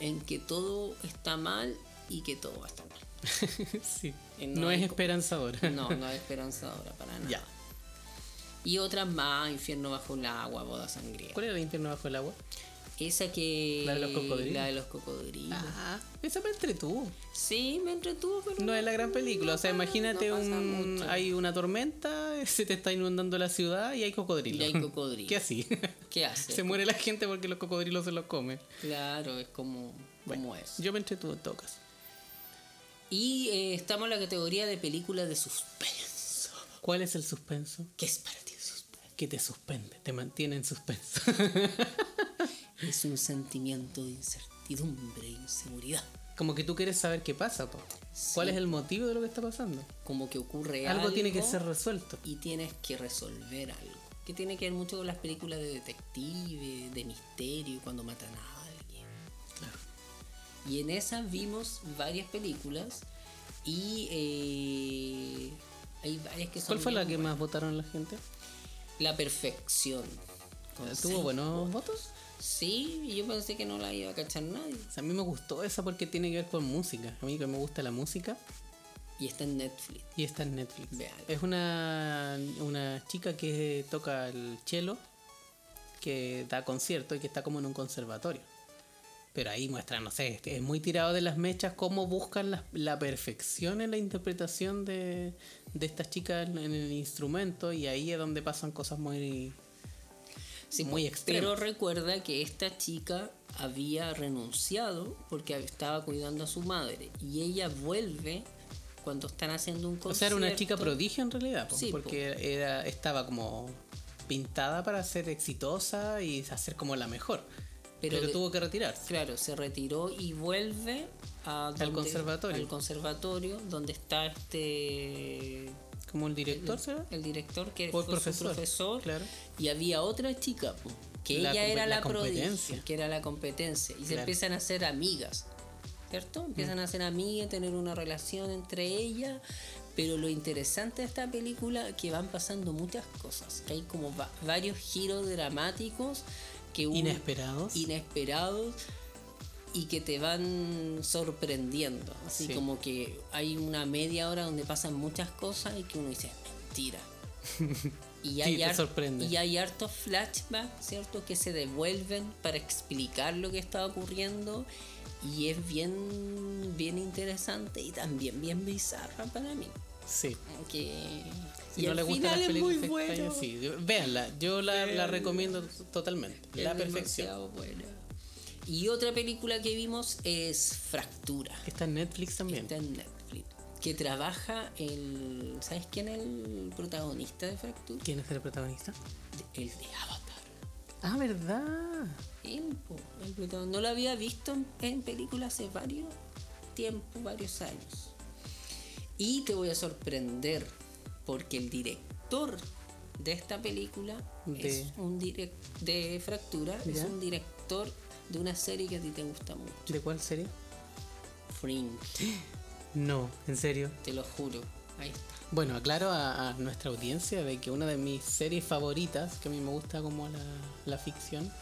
en que todo está mal y que todo va a estar mal. sí. No No, es esperanzadora. No, no es esperanzadora para nada. Ya. Y otras más, Infierno bajo el agua, Boda sangrienta. ¿Cuál era el infierno bajo el agua? Esa que... ¿La de los cocodrilos? La de los cocodrilos. Ah, esa me entretuvo. Sí, me entretuvo, pero... No es la gran película. O sea, imagínate no un, mucho. hay una tormenta, se te está inundando la ciudad y hay cocodrilos. Y hay cocodrilos. ¿Qué así? ¿Qué hace? se muere la gente porque los cocodrilos se los comen. Claro, es como, como Bueno, es. Yo me entretuve en todo caso. Y eh, estamos en la categoría de películas de suspenso. ¿Cuál es el suspenso? ¿Qué es para ti el suspenso? Que te suspende, te mantiene en suspenso. Es un sentimiento de incertidumbre, inseguridad. Como que tú quieres saber qué pasa, po. ¿Cuál Sí. es el motivo de lo que está pasando? Como que ocurre algo. Algo tiene que ser resuelto. Y tienes que resolver algo. Que tiene que ver mucho con las películas de detective, de misterio, cuando matan a. Y en esas vimos varias películas y eh, hay varias que son ¿Cuál fue la que buenas. más votaron la gente? La perfección. ¿Tuvo buenos votos? Sí, yo pensé que no la iba a cachar nadie. O sea, a mí me gustó esa porque tiene que ver con música. A mí que me gusta la música Y está en Netflix. y está en Netflix. Véala. Es una, una chica que toca el cello, que da concierto y que está como en un conservatorio. Pero ahí muestra, no sé, es muy tirado de las mechas cómo buscan la, la perfección en la interpretación de, de estas chicas en, en el instrumento y ahí es donde pasan cosas muy, Sí, muy extremas. Pero recuerda que esta chica había renunciado porque estaba cuidando a su madre. Y ella vuelve cuando están haciendo un concierto. O sea, era una chica prodigio en realidad, po, Sí, po. porque era, estaba como pintada para ser exitosa y hacer como la mejor. Pero Pero, de- tuvo que retirarse. Claro, se retiró y vuelve a donde- conservatorio. al conservatorio donde está este Como el director, ¿será? el director que fue su profesor, profesor claro. y había otra chica que La ella era la, la prodigio, que era la competencia y se empiezan a hacer amigas cierto empiezan a ser amigas tener una relación entre ellas pero lo interesante de esta película que van pasando muchas cosas que hay como va- varios giros dramáticos que Inesperados. inesperados y que te van sorprendiendo. Así Sí. como que hay una media hora donde pasan muchas cosas y que uno dice, mentira. Y Sí, hay, te har- sorprende. y hay hartos flashbacks, ¿cierto? Que se devuelven para explicar lo que está ocurriendo. Y es bien, bien interesante y también bien bizarra para mí. Sí. Que... Si y no le gustan las es muy películas bueno. extrañas, sí. Véanla, yo la, recomiendo totalmente. Es la perfección. buena. Y otra película que vimos es Fractura. Que está en Netflix también. Está en Netflix. Que trabaja el. ¿Sabes quién es el protagonista de Fractura? ¿Quién es el protagonista? El de Avatar. Ah, ¿verdad? El No lo había visto en, en película hace varios tiempos, varios años. Y te voy a sorprender porque el director de esta película De- es un direct de Fractura, es un director de una serie que a ti te gusta mucho, ¿De cuál serie? Fringe, No, en serio. te lo juro. Ahí está. Bueno, aclaro a, a nuestra audiencia de que una de mis series favoritas, que a mí me gusta como la, la ficción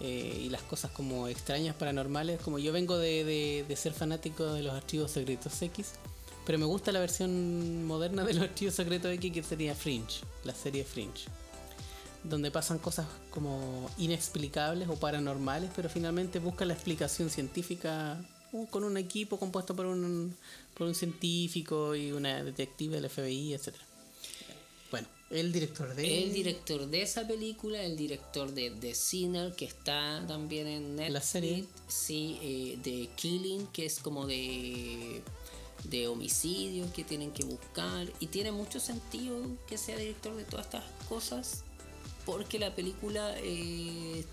eh, y las cosas como extrañas, paranormales, como yo vengo de, de- de ser fanático de los archivos secretos X, pero me gusta la versión moderna de los archivos secretos X que sería Fringe, la serie Fringe, donde pasan cosas como inexplicables o paranormales, pero finalmente buscan la explicación científica uh, con un equipo compuesto por un, por un científico y una detective del FBI, etc. Bueno, el director de... El director de esa película, el director de The Sinner, que está también en Netflix. La serie. Sí, eh, de Killing, que es como de, de homicidios que tienen que buscar. Y tiene mucho sentido que sea director de todas estas cosas, porque la película eh,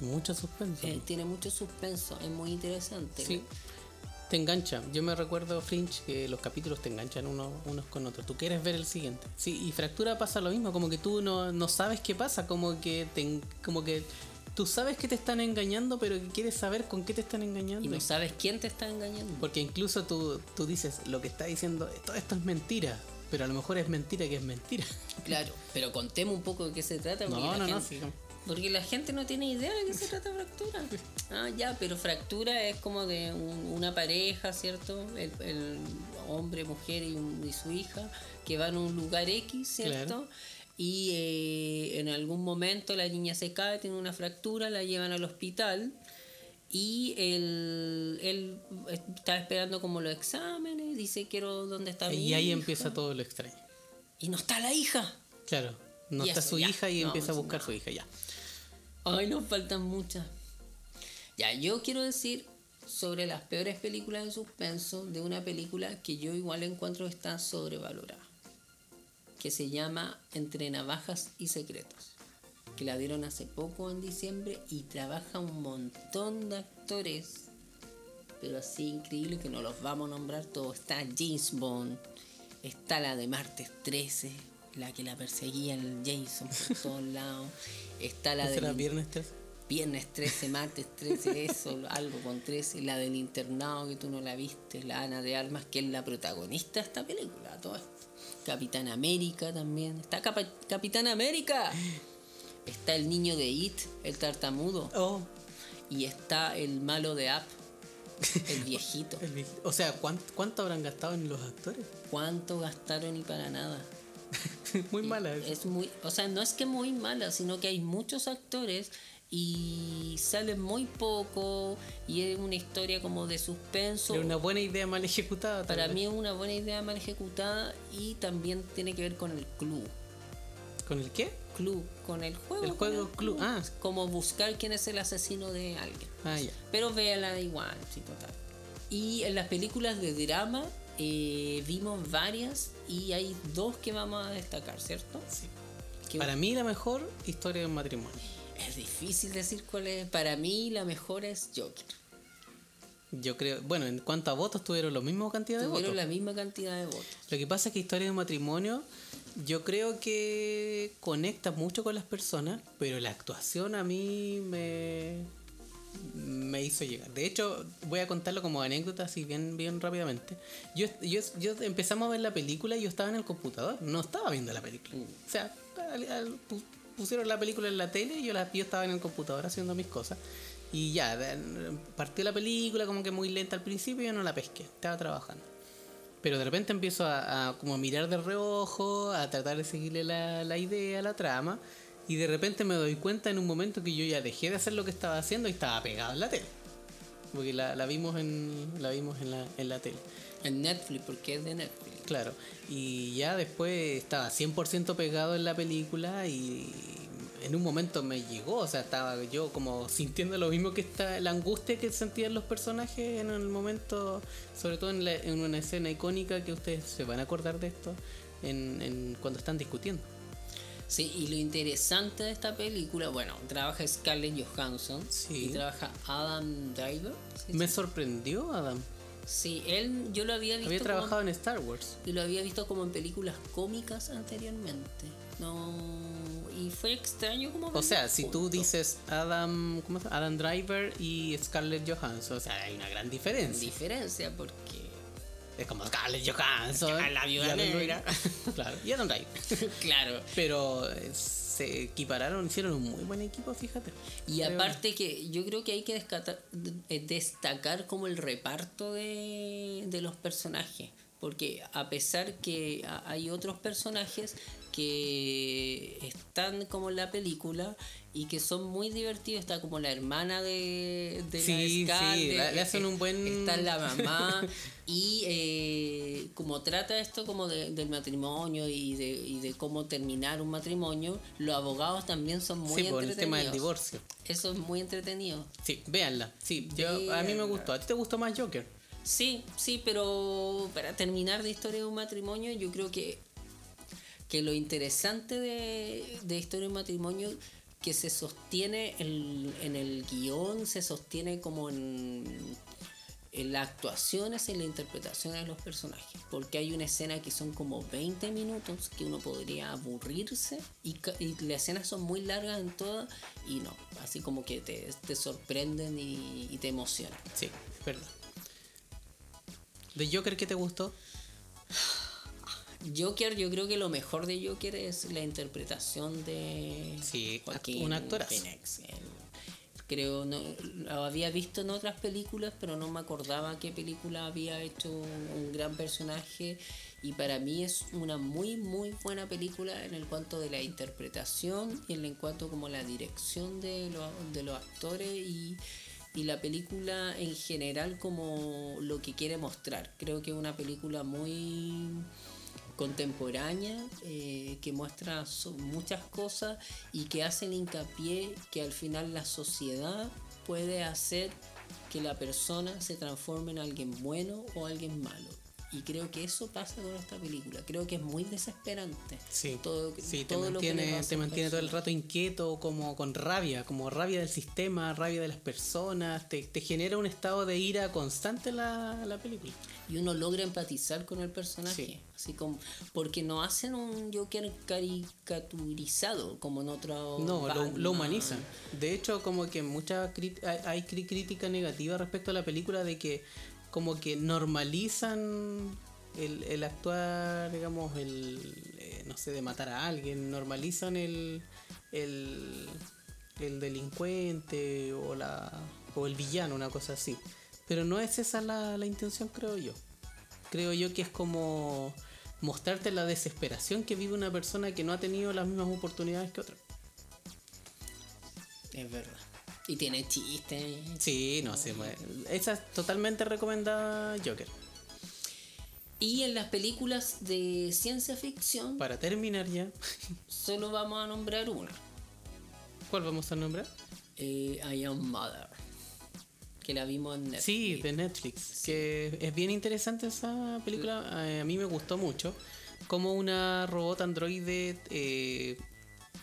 Mucho suspenso. eh, tiene mucho suspenso, es muy interesante. Sí. Te engancha. Yo me recuerdo Fringe que los capítulos te enganchan uno- unos con otros. Tú quieres ver el siguiente. Sí, y Fractura pasa lo mismo, como que tú no, no sabes qué pasa, como que te, como que tú sabes que te están engañando, pero que quieres saber con qué te están engañando. Y no sabes quién te está engañando. Porque incluso tú, tú dices, lo que está diciendo, todo esto es mentira. Pero a lo mejor es mentira que es mentira. Claro, pero contemos un poco de qué se trata. porque No, la no, no, gente- sí. Porque la gente no tiene idea de qué se trata fractura. Ah, ya, pero fractura es como de un- una pareja, ¿cierto? El, el hombre, mujer y, un- y su hija que van a un lugar X, ¿cierto? Claro. Y eh, en algún momento la niña se cae, tiene una fractura, la llevan al hospital y él, él está esperando como los exámenes, dice quiero dónde está mi Y ahí hija?". empieza todo lo extraño. Y no está la hija. Claro. No Y está eso, su ya. hija y No, empieza a buscar no. su hija, ya. Ay, nos faltan muchas. Ya, yo quiero decir sobre las peores películas de suspenso de una película que yo igual encuentro que está sobrevalorada. Que se llama Entre Navajas y Secretos. Que la dieron hace poco en diciembre y trabaja un montón de actores. Pero así increíble que no los vamos a nombrar todos. Está James Bond. Está la de Martes 13. La que la perseguía el Jason por todos lados. Está la ¿Ese de viernes 3? Viernes 13, martes 13, eso, algo con 13, la del internado que tú no la viste, la Ana de Armas, que es la protagonista de esta película, toda Capitán América también, está Capa- Capitán América, está el niño de It, el tartamudo, Oh, y está el malo de App, el viejito. el viejito. O sea, ¿cuánto, ¿cuánto habrán gastado en los actores? ¿Cuánto gastaron y para nada? Muy mala. Es muy, o sea, no es que muy mala, sino que hay muchos actores y salen muy poco y es una historia como de suspenso. Era una buena idea mal ejecutada. Para vez. mí es una buena idea mal ejecutada y también tiene que ver con el club. ¿Con el qué? Club, con el juego. El juego club, ah. Como buscar quién es el asesino de alguien. Ah, ya. Pero véala igual, sí, total. Y en las películas de drama eh, vimos varias y hay dos que vamos a destacar, ¿cierto? Sí. Que Para mí la mejor historia de un matrimonio. Es difícil decir cuál es. Para mí la mejor es Joker. Yo creo, bueno, en cuanto a votos tuvieron la misma cantidad de Tuvieron votos. la misma cantidad de votos. Lo que pasa es que Historia de un matrimonio yo creo que conecta mucho con las personas, pero la actuación a mí me, me hizo llegar. De hecho, voy a contarlo como anécdota, así bien, bien rápidamente. Yo, yo, yo empezamos a ver la película y yo estaba en el computador, no estaba viendo la película. O sea, pusieron la película en la tele y yo, la, yo estaba en el computador haciendo mis cosas. Y ya, partió la película como que muy lenta al principio y yo no la pesqué, estaba trabajando. Pero de repente empiezo a, como mirar de reojo, a tratar de seguirle la, la idea, la trama, y de repente me doy cuenta en un momento que yo ya dejé de hacer lo que estaba haciendo y estaba pegado en la tele. Porque la, la vimos en la vimos en la, en la tele. En Netflix, porque es de Netflix. Claro. Y ya después estaba 100% pegado en la película y en un momento me llegó, o sea, estaba yo como sintiendo lo mismo que está la angustia que sentían los personajes en el momento, sobre todo en, la- en una escena icónica que ustedes se van a acordar de esto en, en cuando están discutiendo. Sí, y lo interesante de esta película, bueno, trabaja Scarlett Johansson Sí. y trabaja Adam Driver. ¿sí? Me sorprendió Adam. Sí, él yo lo había visto Había como- trabajado en Star Wars. y lo había visto como en películas cómicas anteriormente. No, y fue extraño como O sea, si tú dices Adam, ¿cómo se llama? Adam Driver y Scarlett Johansson, o sea, hay una gran diferencia. diferencia porque Es como Scarlett Johansson. La viuda negra. Claro, y Adam Driver. claro, Pero se equipararon, hicieron un muy buen equipo, fíjate. Y Creo- aparte que yo creo que hay que eh, destacar como el reparto de, de los personajes. Porque a pesar que hay otros personajes que están como en la película y que son muy divertidos, está como la hermana de, de Sí, la sí, Scarlett, la- le hacen un buen- Está la mamá y eh, como trata esto como de- del matrimonio y de, y de cómo terminar un matrimonio, los abogados también son muy sí, por el entretenidos. tema del divorcio. Eso es muy entretenido. Sí, véanla. Sí, yo, a mí me gustó. ¿A ti te gustó más Joker? Sí, sí, pero para terminar de historia de un matrimonio, yo creo que, que lo interesante de, de historia de un matrimonio que se sostiene en, en el guion, se sostiene como en, en las actuaciones y en la interpretación de los personajes. Porque hay una escena que son como 20 minutos que uno podría aburrirse y, y las escenas son muy largas en todas y no, así como que te, te sorprenden y, y te emocionan. Sí, es verdad. ¿De Joker qué te gustó? Joker, yo creo que lo mejor de Joker es la interpretación de Sí, un actorazo. Phoenix. Él- creo, no, lo había visto en otras películas, pero no me acordaba qué película había hecho un, gran personaje. Y para mí es una muy, muy buena película en el cuanto de la interpretación y en el cuanto como la dirección de, los de los actores y, y la película en general como lo que quiere mostrar. Creo que es una película muy contemporánea eh, que muestra muchas cosas y que hacen hincapié que al final la sociedad puede hacer que la persona se transforme en alguien bueno o alguien malo. Y creo que eso pasa con esta película. Creo que es muy desesperante. Sí, Todo, sí te todo lo que mantiene, te mantiene todo el rato inquieto, como con rabia, como rabia del sistema, rabia de las personas, te, te genera un estado de ira constante la, la película. Y uno logra empatizar con el personaje. Sí. Así como, porque no hacen un Joker caricaturizado como en otro. No, lo, lo humanizan. De hecho, como que mucha hay, crítica negativa respecto a la película de que como que normalizan el, el actuar, digamos, el, eh, no sé, de matar a alguien, normalizan el, el, el delincuente o, la, o el villano, una cosa así. Pero no es esa la, la intención, creo yo. Creo yo que es como mostrarte la desesperación que vive una persona que no ha tenido las mismas oportunidades que otra. Es verdad. Y tiene chistes. Sí, no sé. Esa es totalmente recomendada Joker. Y en las películas de ciencia ficción, Para terminar ya, solo vamos a nombrar una. ¿cuál vamos a nombrar? Eh, I Am Mother. Que la vimos en Netflix. Sí, de Netflix. Que es bien interesante esa película. eh, A mí me gustó mucho. Como una robot androide eh,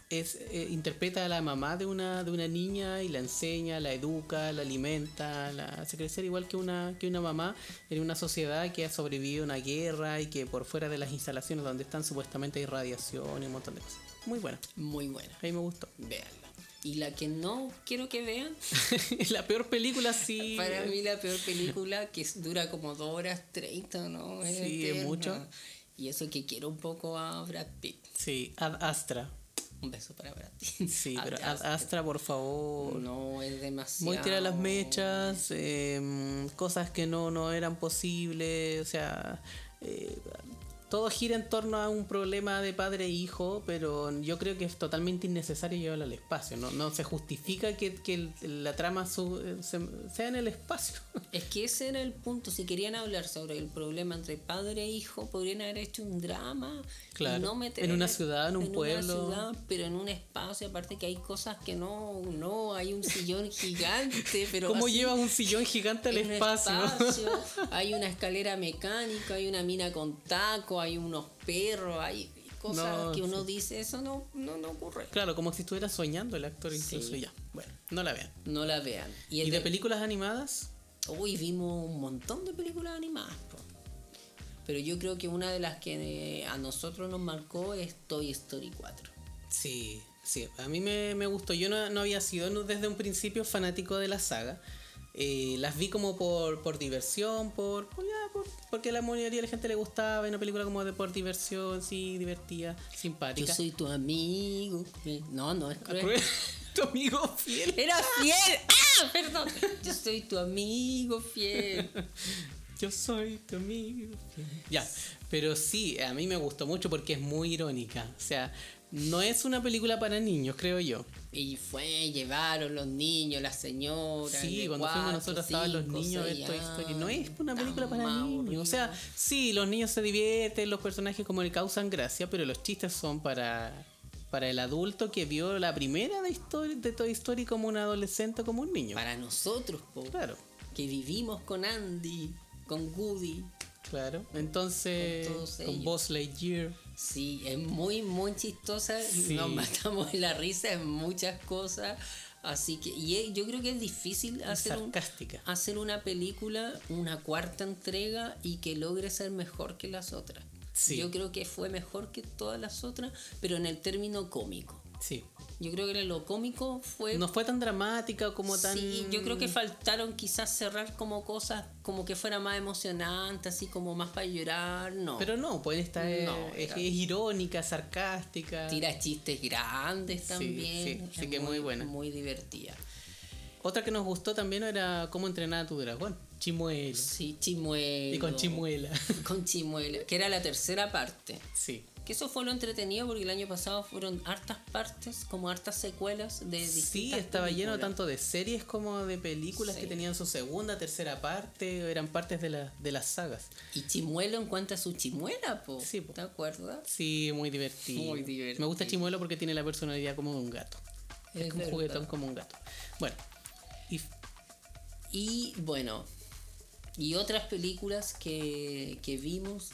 es, eh, interpreta a la mamá de una, de una niña y la enseña, la educa, la alimenta, la hace crecer igual que una, que una mamá en una sociedad que ha sobrevivido a una guerra y que por fuera de las instalaciones donde están supuestamente hay radiación y un montón de cosas. Muy buena. Muy buena. A mí me gustó. Véanla. Y la que no quiero que vean, la peor película sí. para mí la peor película que dura como 2 horas 30, ¿no? Es Sí, es mucho. Y eso que quiero un poco a Brad Pitt. Sí, Ad Astra. Un beso para Brad Pitt. Sí, pero Ad Astra, por favor. No, es demasiado. Muy tirar las mechas, em, cosas que no, no eran posibles, o sea, eh, todo gira en torno a un problema de padre e hijo, pero yo creo que es totalmente innecesario llevarlo al espacio, no, no se justifica que, la trama su- se- sea en el espacio. Es que ese era el punto. Si querían hablar sobre el problema entre padre e hijo, podrían haber hecho un drama. Claro. No meter En una ciudad, en un pueblo. Una ciudad, pero en un espacio. Aparte que hay cosas que no. No, hay un sillón gigante. Pero ¿Cómo así, llevas un sillón gigante al en espacio? espacio, hay una escalera mecánica, hay una mina con hay unos perros, hay cosas No, que uno sí. dice, eso no, no, no ocurre. claro, como si estuviera soñando el actor incluso Sí. ya. Bueno, no la vean. No la vean. Y, el ¿Y de de- películas animadas? Uy, vimos un montón de películas animadas. po. Pero yo creo que una de las que eh, a nosotros nos marcó es Toy Story 4. Sí, sí, a mí me, me gustó. Yo no, no había sido desde un principio fanático de la saga. Eh, las vi como por, por diversión, por, por, ya, por- porque a la mayoría de la gente le gustaba, una película como de por diversión, sí, divertida, Yo simpática. soy tu amigo. No, no es. Cruel, tu amigo fiel. Era fiel. ¡Ah! Perdón. Yo soy tu amigo fiel. Yo soy tu amigo fiel. Ya, pero sí, a mí me gustó mucho porque es muy irónica. O sea, no es una película para niños, creo yo. Y fue, llevaron los niños, las señoras. Sí, cuando fuimos nosotros estaban los niños de Toy Story. No es una película para niños. O sea, sí, los niños se divierten, los personajes como le causan gracia, pero los chistes son para, para el adulto que vio la primera de, Story- de Toy Story como un adolescente o como un niño. Para nosotros, po, Claro, que vivimos con Andy, con Woody. claro. Entonces, Con con. Buzz Lightyear. Sí, es muy, muy chistosa. Sí. Nos matamos en la risa en muchas cosas. Así que, y es- yo creo que es difícil hacer, un- hacer una película, una cuarta entrega y que logre ser mejor que las otras. Sí. Yo creo que fue mejor que todas las otras, pero en el término cómico. Sí. Yo creo que en lo cómico fue... No fue tan dramática como tan. Sí, yo creo que faltaron quizás cerrar como cosas como que fuera más emocionante, así como más para llorar, no. Pero no, pues esta es, No, es- era- es irónica, sarcástica. Tira chistes grandes Sí, también. sí, sí es que muy buena. Muy divertida. Otra que nos gustó también era cómo entrenar a tu dragón. Chimuelo. Sí, Chimuelo. Y con chimuela. Con Chimuelo, que era la tercera parte. sí. Que eso fue lo entretenido porque el año pasado fueron hartas partes, como hartas secuelas de Sí, estaba lleno tanto de series como de películas Sí. que tenían su segunda, tercera parte, eran partes de, la- de las sagas. Y Chimuelo encuentra su chimuela, po. Sí, po. ¿Te acuerdas? Sí, muy divertido. Muy divertido. Me gusta Chimuelo porque tiene la personalidad como de un gato. Es, Es un juguetón como un gato. Bueno, y Y bueno, y otras películas que, que vimos,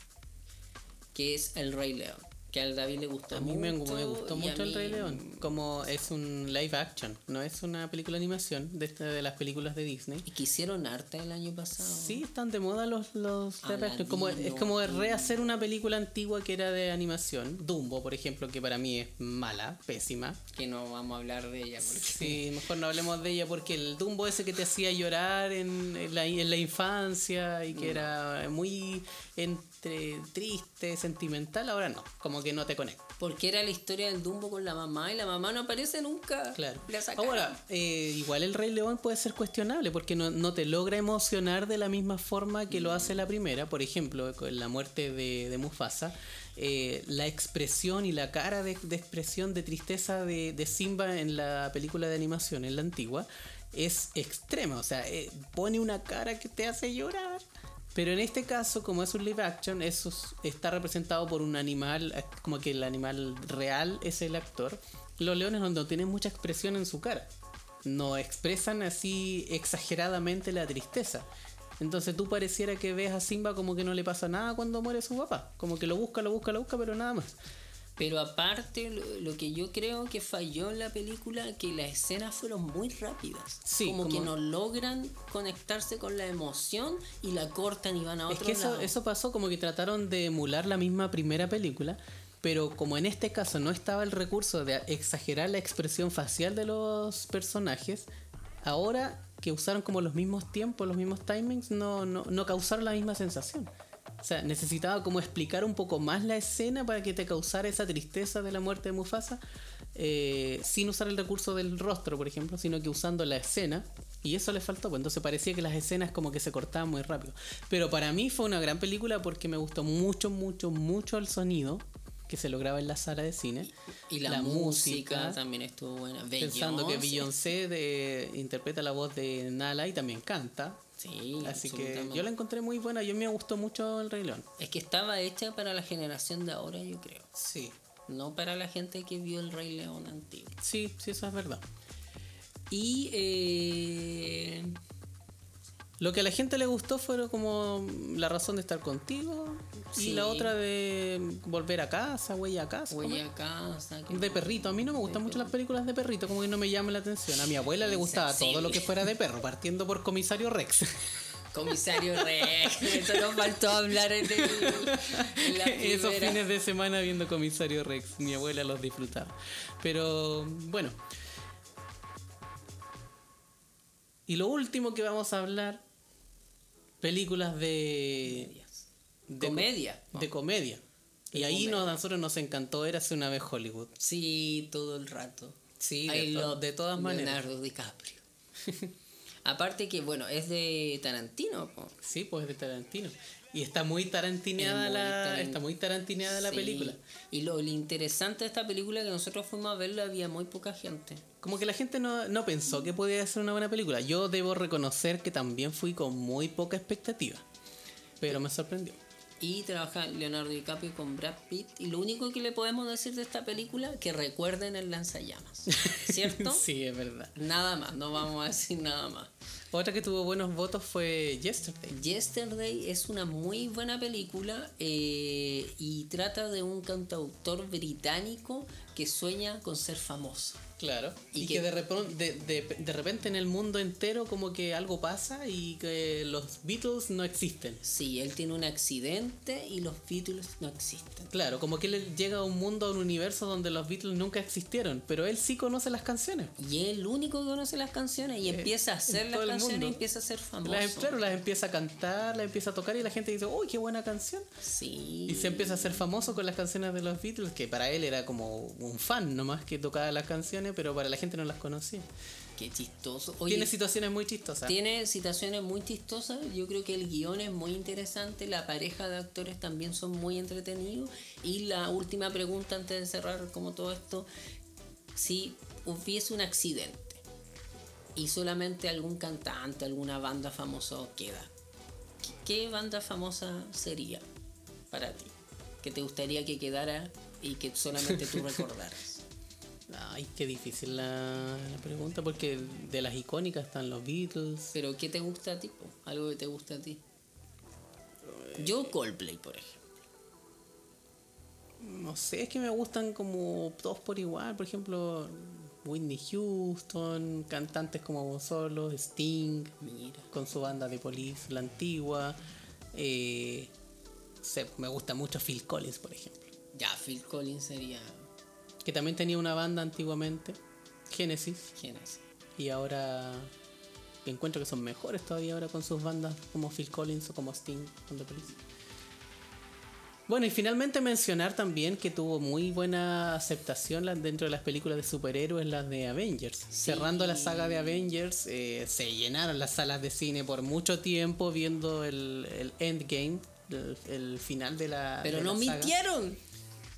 que es El Rey León, que al David le gustó a mí me, mucho. me gustó mucho El Rey mí- León. Como es un live action, no es una película de animación de, esta- de las películas de Disney. Y que hicieron arte el año pasado. Sí, están de moda los, los action. Como, es como rehacer una película antigua que era de animación. Dumbo, por ejemplo, que para mí es mala, pésima. Que no vamos a hablar de ella. Porque... Sí, mejor no hablemos de ella porque el Dumbo ese que te hacía llorar en, en la, en la infancia y que Mm. era muy entre triste, sentimental, ahora no, como que no te conecta. Porque era la historia del Dumbo con la mamá y la mamá no aparece nunca. Claro. Ahora, eh, igual el Rey León puede ser cuestionable porque no, no te logra emocionar de la misma forma que lo hace la primera. Por ejemplo, con la muerte de, de Mufasa, eh, la expresión y la cara de, de expresión de tristeza de, de Simba en la película de animación, en la antigua, es extrema. O sea, eh, pone una cara que te hace llorar. Pero en este caso, como es un live action, eso es- está representado por un animal, eh, como que el animal real es el actor. Los leones no tienen mucha expresión en su cara. No expresan así exageradamente la tristeza. Entonces tú pareciera que ves a Simba como que no le pasa nada cuando muere su papá. Como que lo busca, lo busca, lo busca, pero nada más. Pero aparte, lo, lo que yo creo que falló en la película, que las escenas fueron muy rápidas. Sí, como, que no logran conectarse con la emoción y la cortan y van a Es otro que eso, lado. eso pasó como que trataron de emular la misma primera película, pero como en este caso no estaba el recurso de exagerar la expresión facial de los personajes, ahora que usaron como los mismos tiempos, los mismos timings, no, no, no causaron la misma sensación. O sea, necesitaba como explicar un poco más la escena para que te causara esa tristeza de la muerte de Mufasa, eh, sin usar el recurso del rostro, por ejemplo, sino que usando la escena. Y eso le faltó, pues entonces parecía que las escenas como que se cortaban muy rápido. Pero para mí fue una gran película porque me gustó mucho, mucho, mucho el sonido que se lograba en la sala de cine. y la, música, también estuvo buena. Pensando que Beyoncé. Beyoncé de- interpreta la voz de Nala y también canta. Sí, Así que yo la encontré muy buena. Yo me gustó mucho El Rey León. Es que estaba hecha para la generación de ahora, yo creo. Sí, No para la gente que vio el Rey León antiguo. sí, sí, eso es verdad. Y eh, Lo que a la gente le gustó fue como la razón de estar contigo y la otra de volver a casa, huella a casa. ¿cómo Huella a casa. que- De perrito, a mí no me gustan mucho las películas de perrito, como que no me llaman la atención. A mi abuela le gustaba todo lo que fuera de perro, partiendo por comisario Rex. Comisario Rex. Eso nos faltó hablar en, el, en la Esos fines de semana viendo comisario Rex, mi abuela los disfrutaba. Pero bueno. Y lo último que vamos a hablar, películas de... de Comedia. De comedia. Y ahí a nosotros nos encantó Érase una vez Hollywood. Sí, todo el rato. Sí, de, love de todas maneras. Leonardo DiCaprio. Aparte que, bueno, es de Tarantino. po. Sí, pues de Tarantino. Y está muy tarantineada Es muy la está muy tarantineada la película. Y lo, lo interesante de esta película es que nosotros fuimos a verla había muy poca gente. Como que la gente no, no pensó que podía ser una buena película. Yo debo reconocer que también fui con muy poca expectativa. Pero me sorprendió. Y trabaja Leonardo DiCaprio con Brad Pitt. Y lo único que le podemos decir de esta película, que recuerden el lanzallamas. ¿Cierto? sí, es verdad. Nada más, no vamos a decir nada más. Otra que tuvo buenos votos fue Yesterday. Yesterday es una muy buena película eh, y trata de un cantautor británico que sueña con ser famoso. Claro. Y Y, que- que, de, repon- de, de- de repente en el mundo entero como que algo pasa y que los Beatles no existen. Sí, él tiene un accidente y los Beatles no existen. Claro, como que él llega a un mundo, a un universo donde los Beatles nunca existieron, pero él sí conoce las canciones. Y es el único que conoce las canciones y empieza a hacer Eh, las canciones y empieza a ser famoso. Las, claro, las empieza a cantar, las empieza a tocar y la gente dice, uy, qué buena canción. Sí. Y se empieza a hacer famoso con las canciones de los Beatles, que para él era como un fan nomás que tocaba las canciones, pero para la gente no las conocía. Qué chistoso. Oye, Tiene situaciones muy chistosas. Tiene situaciones muy chistosas. Yo creo que el guion es muy interesante. La pareja de actores también son muy entretenidos. Y la última pregunta antes de cerrar como todo esto. Si hubiese un accidente y solamente algún cantante, alguna banda famosa queda, ¿qué- ¿qué banda famosa sería para ti? Que te gustaría que quedara y que solamente tú recordaras. Ay, qué difícil la, la pregunta, porque de las icónicas están los Beatles. Pero ¿qué te gusta a ti? po? Algo que te gusta a ti. Yo Coldplay, por ejemplo. No sé, es que me gustan como todos por igual. Por ejemplo, Whitney Houston, cantantes como Solo, Sting, Mira. con su banda de Police, la antigua. Eh, me gusta mucho Phil Collins, por ejemplo. Ya, Phil Collins sería. Que también tenía una banda antiguamente, Genesis, ¿Quién es? y ahora encuentro que son mejores todavía ahora con sus bandas como Phil Collins o como Sting con The Police. Bueno, y finalmente mencionar también que tuvo muy buena aceptación dentro de las películas de superhéroes, las de Avengers. Cerrando la saga de Avengers, eh, se llenaron las salas de cine por mucho tiempo viendo el, el Endgame, el, el final de la. Pero de no la saga. mintieron.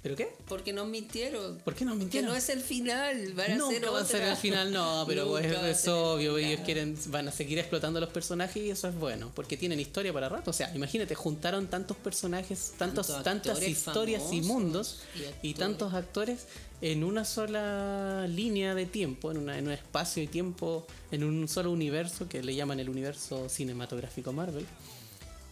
¿Pero qué? Porque no mintieron. ¿Por qué nos Que mintieron? no es el final. Van a Nunca ser va a ser el final, no, pero es, el obvio, ellos quieren, van a seguir explotando los personajes y eso es bueno, porque tienen historia para rato. O sea, imagínate, juntaron tantos personajes, tantos, Tantos tantas historias y mundos y y, tantos actores en una sola línea de tiempo, en, una, en un espacio y tiempo, en un solo universo que le llaman el universo cinematográfico Marvel.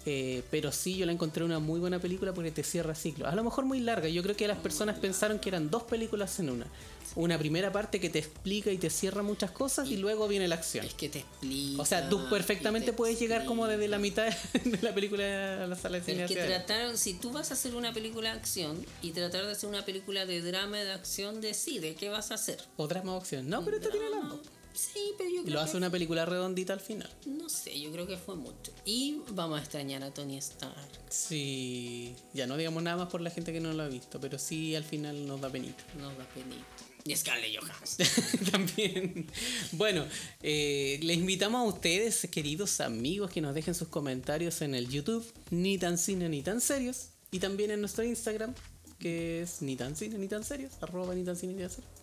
Eh, pero sí, yo la encontré una muy buena película porque te cierra ciclo. A lo mejor muy larga. Yo creo que las personas pensaron que eran dos películas en una. Una primera parte que te explica y te cierra muchas cosas y luego viene la acción. Es que te explica. O sea, tú y perfectamente te puedes llegar como desde la explica. mitad de la película a la sala de cine. Es que trataron, si tú vas a hacer una película de acción y tratar de hacer una película de drama de acción, decide qué vas a hacer. O drama o acción. No, pero esto tiene las. Sí, pero yo Y creo lo que hace una película redondita al final. No sé, yo creo que fue mucho. Y vamos a extrañar a Tony Stark. Sí, ya no digamos nada más por la gente que no lo ha visto, pero sí al final nos da penita. Nos da penita. Y Scarlett Johansson. También. Bueno, eh, les invitamos a ustedes, queridos amigos, que nos dejen sus comentarios en el YouTube, ni tan cine ni tan serios, y también en nuestro Instagram, que es ni tan cine ni tan serios, arroba ni tan cine ni tan serios.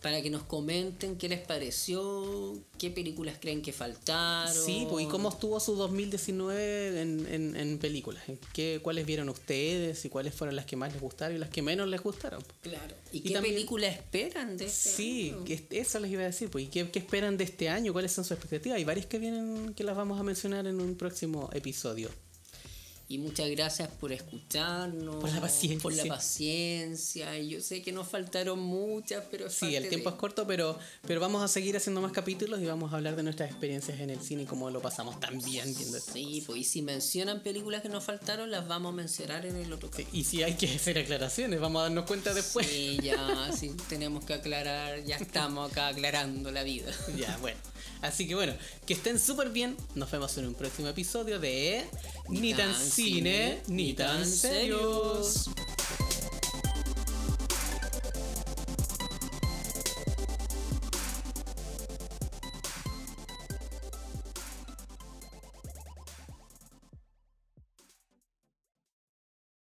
Para que nos comenten qué les pareció, qué películas creen que faltaron. Sí, pues, y cómo estuvo su 2019 en, en, en películas. ¿Qué, ¿Cuáles vieron ustedes y cuáles fueron las que más les gustaron y las que menos les gustaron? Claro. ¿Y, Y qué también- película esperan de este Sí, año? que eso les iba a decir. Pues, ¿Y qué, qué esperan de este año? ¿Cuáles son sus expectativas? Hay varias que vienen que las vamos a mencionar en un próximo episodio. Y muchas gracias por escucharnos. Por la paciencia. Por la paciencia. Y yo sé que nos faltaron muchas, pero Sí, el tiempo de- es corto, pero, pero vamos a seguir haciendo más capítulos y vamos a hablar de nuestras experiencias en el cine y cómo lo pasamos tan bien viendo esto. Sí, pues y si mencionan películas que nos faltaron, las vamos a mencionar en el otro Sí, capítulo. y si hay que hacer aclaraciones, vamos a darnos cuenta después. Sí, ya, sí, tenemos que aclarar, ya estamos acá aclarando la vida. Ya, bueno. Así que bueno, que estén súper bien. Nos vemos en un próximo episodio de Ni tan cine, ni tan serios.